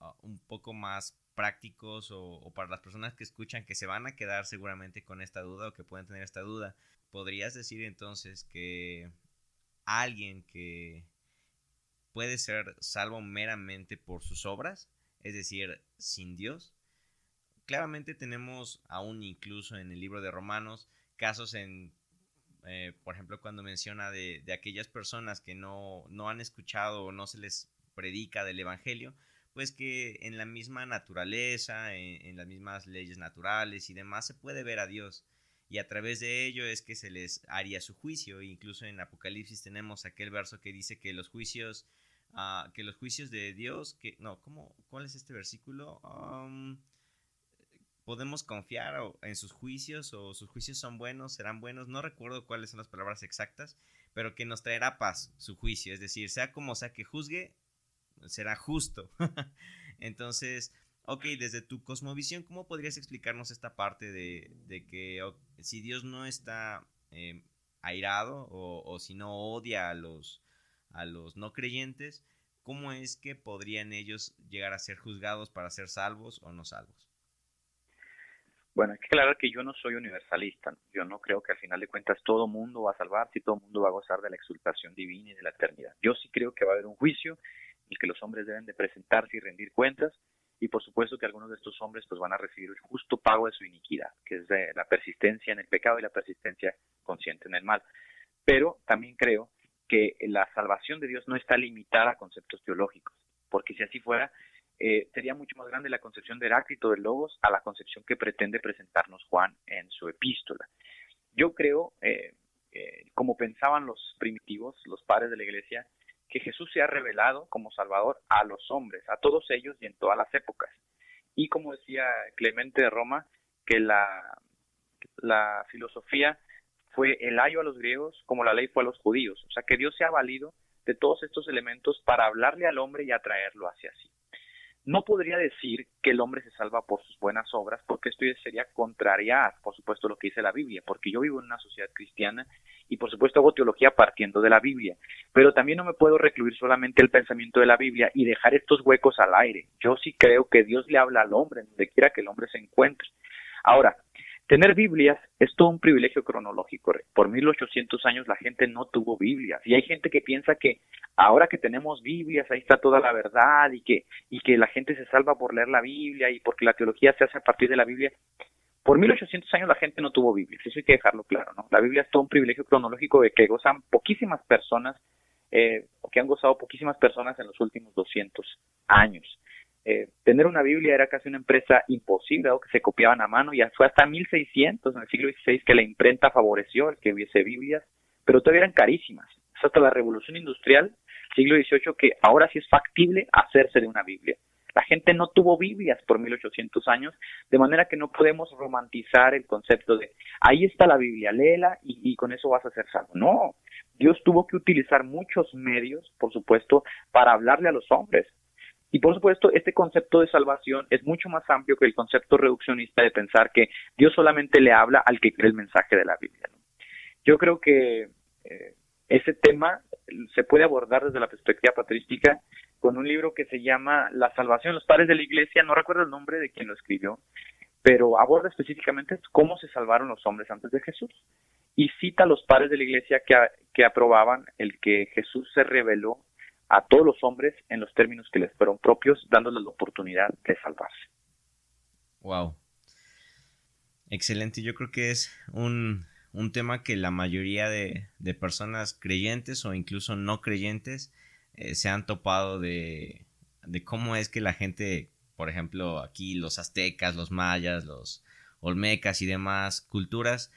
uh, un poco más prácticos o, para las personas que escuchan que se van a quedar seguramente con esta duda o que pueden tener esta duda, ¿podrías decir entonces que alguien que puede ser salvo meramente por sus obras, es decir, sin Dios? Claramente tenemos aún incluso en el libro de Romanos casos en eh, por ejemplo, cuando menciona de, aquellas personas que no, no, han escuchado o no se les predica del Evangelio, pues que en la misma naturaleza, en, las mismas leyes naturales y demás, se puede ver a Dios. Y a través de ello es que se les haría su juicio. Incluso en Apocalipsis tenemos aquel verso que dice que los juicios, uh, que los juicios de Dios, que no, ¿cómo, ¿cuál es este versículo? Um, podemos confiar en sus juicios o sus juicios son buenos, serán buenos, no recuerdo cuáles son las palabras exactas, pero que nos traerá paz su juicio, es decir, sea como sea que juzgue, será justo. (laughs) Entonces, ok, desde tu cosmovisión, ¿cómo podrías explicarnos esta parte de, que si Dios no está em, airado o, si no odia a los, a los no creyentes, ¿cómo es que podrían ellos llegar a ser juzgados para ser salvos o no salvos? Bueno, hay que aclarar que yo no soy universalista. Yo no creo que al final de cuentas todo mundo va a salvarse y todo mundo va a gozar de la exultación divina y de la eternidad. Yo sí creo que va a haber un juicio el que los hombres deben de presentarse y rendir cuentas y por supuesto que algunos de estos hombres pues van a recibir el justo pago de su iniquidad, que es de la persistencia en el pecado y la persistencia consciente en el mal. Pero también creo que la salvación de Dios no está limitada a conceptos teológicos, porque si así fuera, eh, sería mucho más grande la concepción de Heráclito de Logos a la concepción que pretende presentarnos Juan en su epístola. Yo creo, eh, eh, como pensaban los primitivos, los padres de la iglesia, que Jesús se ha revelado como Salvador a los hombres, a todos ellos y en todas las épocas. Y como decía Clemente de Roma, que la, filosofía fue el ayo a los griegos como la ley fue a los judíos. O sea, que Dios se ha valido de todos estos elementos para hablarle al hombre y atraerlo hacia sí. No podría decir que el hombre se salva por sus buenas obras, porque esto sería contrariar, por supuesto, lo que dice la Biblia, porque yo vivo en una sociedad cristiana y, por supuesto, hago teología partiendo de la Biblia. Pero también no me puedo recluir solamente el pensamiento de la Biblia y dejar estos huecos al aire. Yo sí creo que Dios le habla al hombre, donde quiera que el hombre se encuentre. Ahora, Tener Biblias es todo un privilegio cronológico. Por 1800 años la gente no tuvo Biblias y hay gente que piensa que ahora que tenemos Biblias ahí está toda la verdad y que y que la gente se salva por leer la Biblia y porque la teología se hace a partir de la Biblia. Por 1800 años la gente no tuvo Biblias, eso hay que dejarlo claro, ¿no? La Biblia es todo un privilegio cronológico de que gozan poquísimas personas eh, o que han gozado poquísimas personas en los últimos 200 años. Eh, tener una Biblia era casi una empresa imposible, algo que se copiaban a mano, y fue hasta 1600, en el siglo XVI, que la imprenta favoreció el que hubiese Biblias, pero todavía eran carísimas. Es hasta la revolución industrial, siglo XVIII, que ahora sí es factible hacerse de una Biblia. La gente no tuvo Biblias por 1800 años, de manera que no podemos romantizar el concepto de ahí está la Biblia, léela y, y con eso vas a ser salvo. No, Dios tuvo que utilizar muchos medios, por supuesto, para hablarle a los hombres. Y por supuesto, este concepto de salvación es mucho más amplio que el concepto reduccionista de pensar que Dios solamente le habla al que cree el mensaje de la Biblia. Yo creo que eh, ese tema se puede abordar desde la perspectiva patrística con un libro que se llama La salvación los padres de la iglesia, no recuerdo el nombre de quien lo escribió, pero aborda específicamente cómo se salvaron los hombres antes de Jesús y cita a los padres de la iglesia que, que aprobaban el que Jesús se reveló a todos los hombres en los términos que les fueron propios, dándoles la oportunidad de salvarse. Wow. Excelente. Yo creo que es un, tema que la mayoría de, personas creyentes o incluso no creyentes eh, se han topado de, de cómo es que la gente, por ejemplo, aquí los aztecas, los mayas, los olmecas y demás culturas,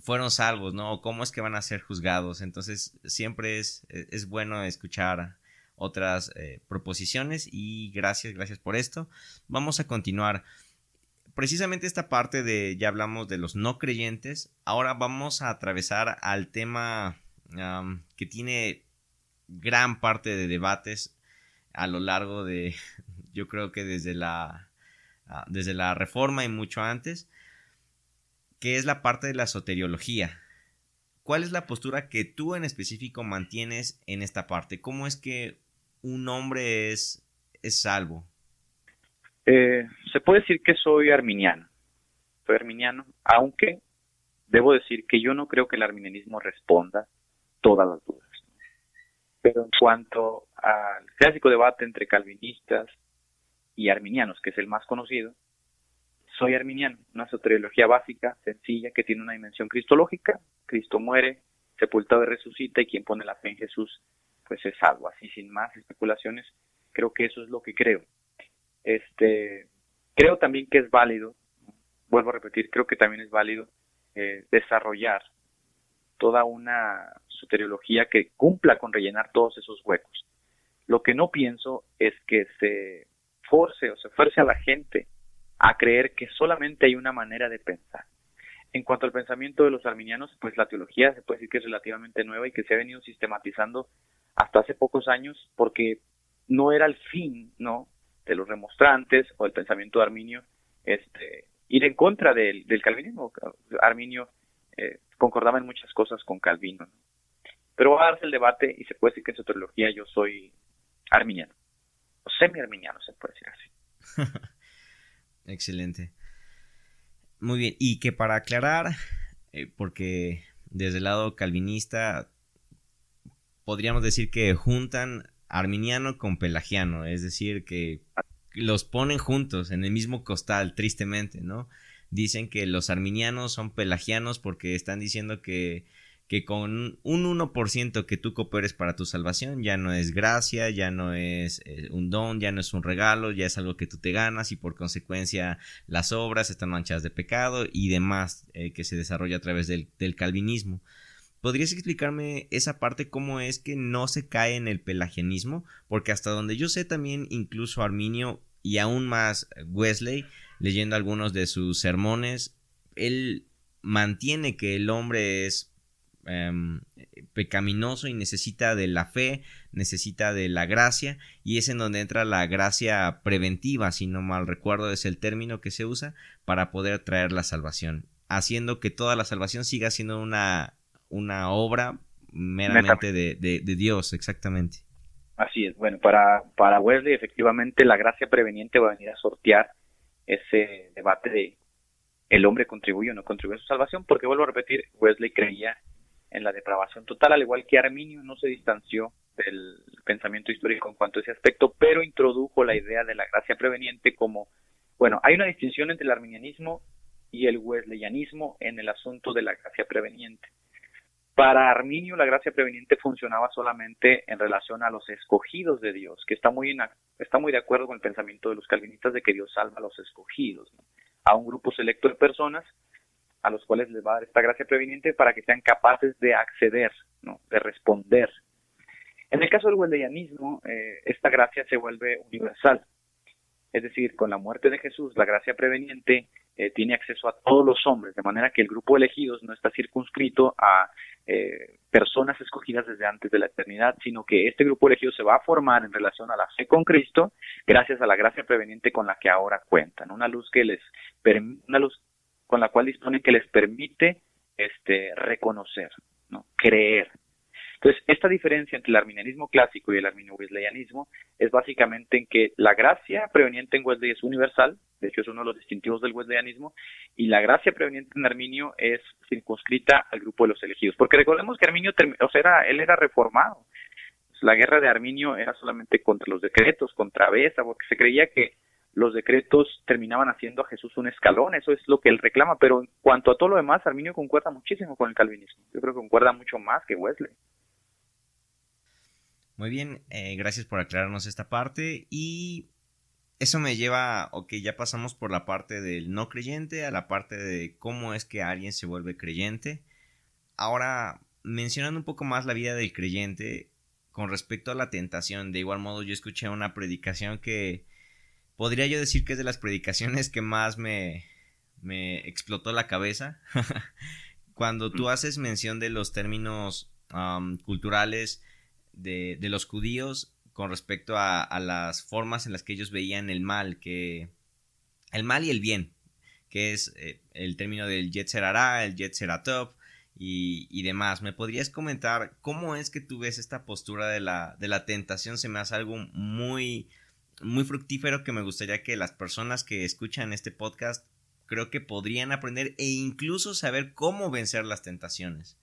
fueron salvos, ¿no? Cómo es que van a ser juzgados. Entonces, siempre es, es bueno escuchar otras eh, proposiciones y gracias, gracias por esto. Vamos a continuar. Precisamente esta parte de, ya hablamos de los no creyentes, ahora vamos a atravesar al tema que tiene gran parte de debates a lo largo de, (laughs) yo creo que desde la, ah, desde la reforma y mucho antes, que es la parte de la soteriología. ¿Cuál es la postura que tú en específico mantienes en esta parte? ¿Cómo es que un hombre es, es salvo? Eh, se puede decir que soy arminiano. Soy arminiano, aunque debo decir que yo no creo que el arminianismo responda todas las dudas. Pero en cuanto al clásico debate entre calvinistas y arminianos, que es el más conocido, soy arminiano, una soteriología básica, sencilla, que tiene una dimensión cristológica. Cristo muere, sepultado y resucita, y quien pone la fe en Jesús, pues es salvo. Así, sin más especulaciones, creo que eso es lo que creo. Este, creo también que es válido, vuelvo a repetir, creo que también es válido eh, desarrollar toda una soteriología que cumpla con rellenar todos esos huecos. Lo que no pienso es que se force o se fuerce a la gente a creer que solamente hay una manera de pensar. En cuanto al pensamiento de los arminianos, pues la teología se puede decir que es relativamente nueva y que se ha venido sistematizando hasta hace pocos años porque no era el fin, ¿no? de los remonstrantes o el pensamiento de Arminio este ir en contra del, calvinismo. Arminio eh, concordaba en muchas cosas con Calvino. Pero va a darse el debate y se puede decir que en su teología yo soy arminiano, o semi-arminiano se puede decir así. (laughs) Excelente. Muy bien, y que para aclarar, eh, porque desde el lado calvinista podríamos decir que juntan arminiano con pelagiano, es decir, que los ponen juntos en el mismo costal, tristemente, ¿no? Dicen que los arminianos son pelagianos porque están diciendo que que con un 1% que tú cooperes para tu salvación ya no es gracia, ya no es eh, un don, ya no es un regalo, ya es algo que tú te ganas y por consecuencia las obras están manchadas de pecado y demás eh, que se desarrolla a través del, del, calvinismo. ¿Podrías explicarme esa parte cómo es que no se cae en el pelagianismo? Porque hasta donde yo sé también incluso Arminio y aún más Wesley, leyendo algunos de sus sermones, él mantiene que el hombre es Em, pecaminoso y necesita de la fe, necesita de la gracia y es en donde entra la gracia preventiva, si no mal recuerdo es el término que se usa para poder traer la salvación, haciendo que toda la salvación siga siendo una, una obra meramente de, de, Dios, exactamente. Así es, bueno, para, para Wesley efectivamente la gracia preveniente va a venir a sortear ese debate de el hombre contribuye o no contribuye a su salvación, porque vuelvo a repetir, Wesley creía en la depravación total, al igual que Arminio no se distanció del pensamiento histórico en cuanto a ese aspecto, pero introdujo la idea de la gracia preveniente como, bueno, hay una distinción entre el arminianismo y el wesleyanismo en el asunto de la gracia preveniente. Para Arminio la gracia preveniente funcionaba solamente en relación a los escogidos de Dios, que está muy, está muy de acuerdo con el pensamiento de los calvinistas de que Dios salva a los escogidos, a un grupo selecto de personas a los cuales les va a dar esta gracia preveniente para que sean capaces de acceder, ¿no? de responder. En el caso del wesleyanismo, eh, esta gracia se vuelve universal. Es decir, con la muerte de Jesús, la gracia preveniente eh, tiene acceso a todos los hombres, de manera que el grupo de elegidos no está circunscrito a eh, personas escogidas desde antes de la eternidad, sino que este grupo de elegidos se va a formar en relación a la fe con Cristo, gracias a la gracia preveniente con la que ahora cuentan. Una luz que les una luz con la cual disponen que les permite este, reconocer, ¿no? creer. Entonces, esta diferencia entre el arminianismo clásico y el arminio-wesleyanismo es básicamente en que la gracia preveniente en Wesley es universal, de hecho es uno de los distintivos del wesleyanismo, y la gracia preveniente en Arminio es circunscrita al grupo de los elegidos. Porque recordemos que Arminio, o sea, era, él era reformado. La guerra de Arminio era solamente contra los decretos, contra Besa, porque se creía que los decretos terminaban haciendo a Jesús un escalón, eso es lo que él reclama, pero en cuanto a todo lo demás, Arminio concuerda muchísimo con el calvinismo, yo creo que concuerda mucho más que Wesley. Muy bien, eh, gracias por aclararnos esta parte y eso me lleva, ok, ya pasamos por la parte del no creyente a la parte de cómo es que alguien se vuelve creyente. Ahora, mencionando un poco más la vida del creyente con respecto a la tentación, de igual modo yo escuché una predicación que podría yo decir que es de las predicaciones que más me, me explotó la cabeza. (laughs) Cuando tú mm. haces mención de los términos culturales de, de, los judíos con respecto a, las formas en las que ellos veían el mal, que el mal y el bien, que es eh, el término del Yetzer el Yetzer y, y, demás. ¿Me podrías comentar cómo es que tú ves esta postura de la, de la tentación? Se me hace algo muy, muy fructífero que me gustaría que las personas que escuchan este podcast creo que podrían aprender e incluso saber cómo vencer las tentaciones.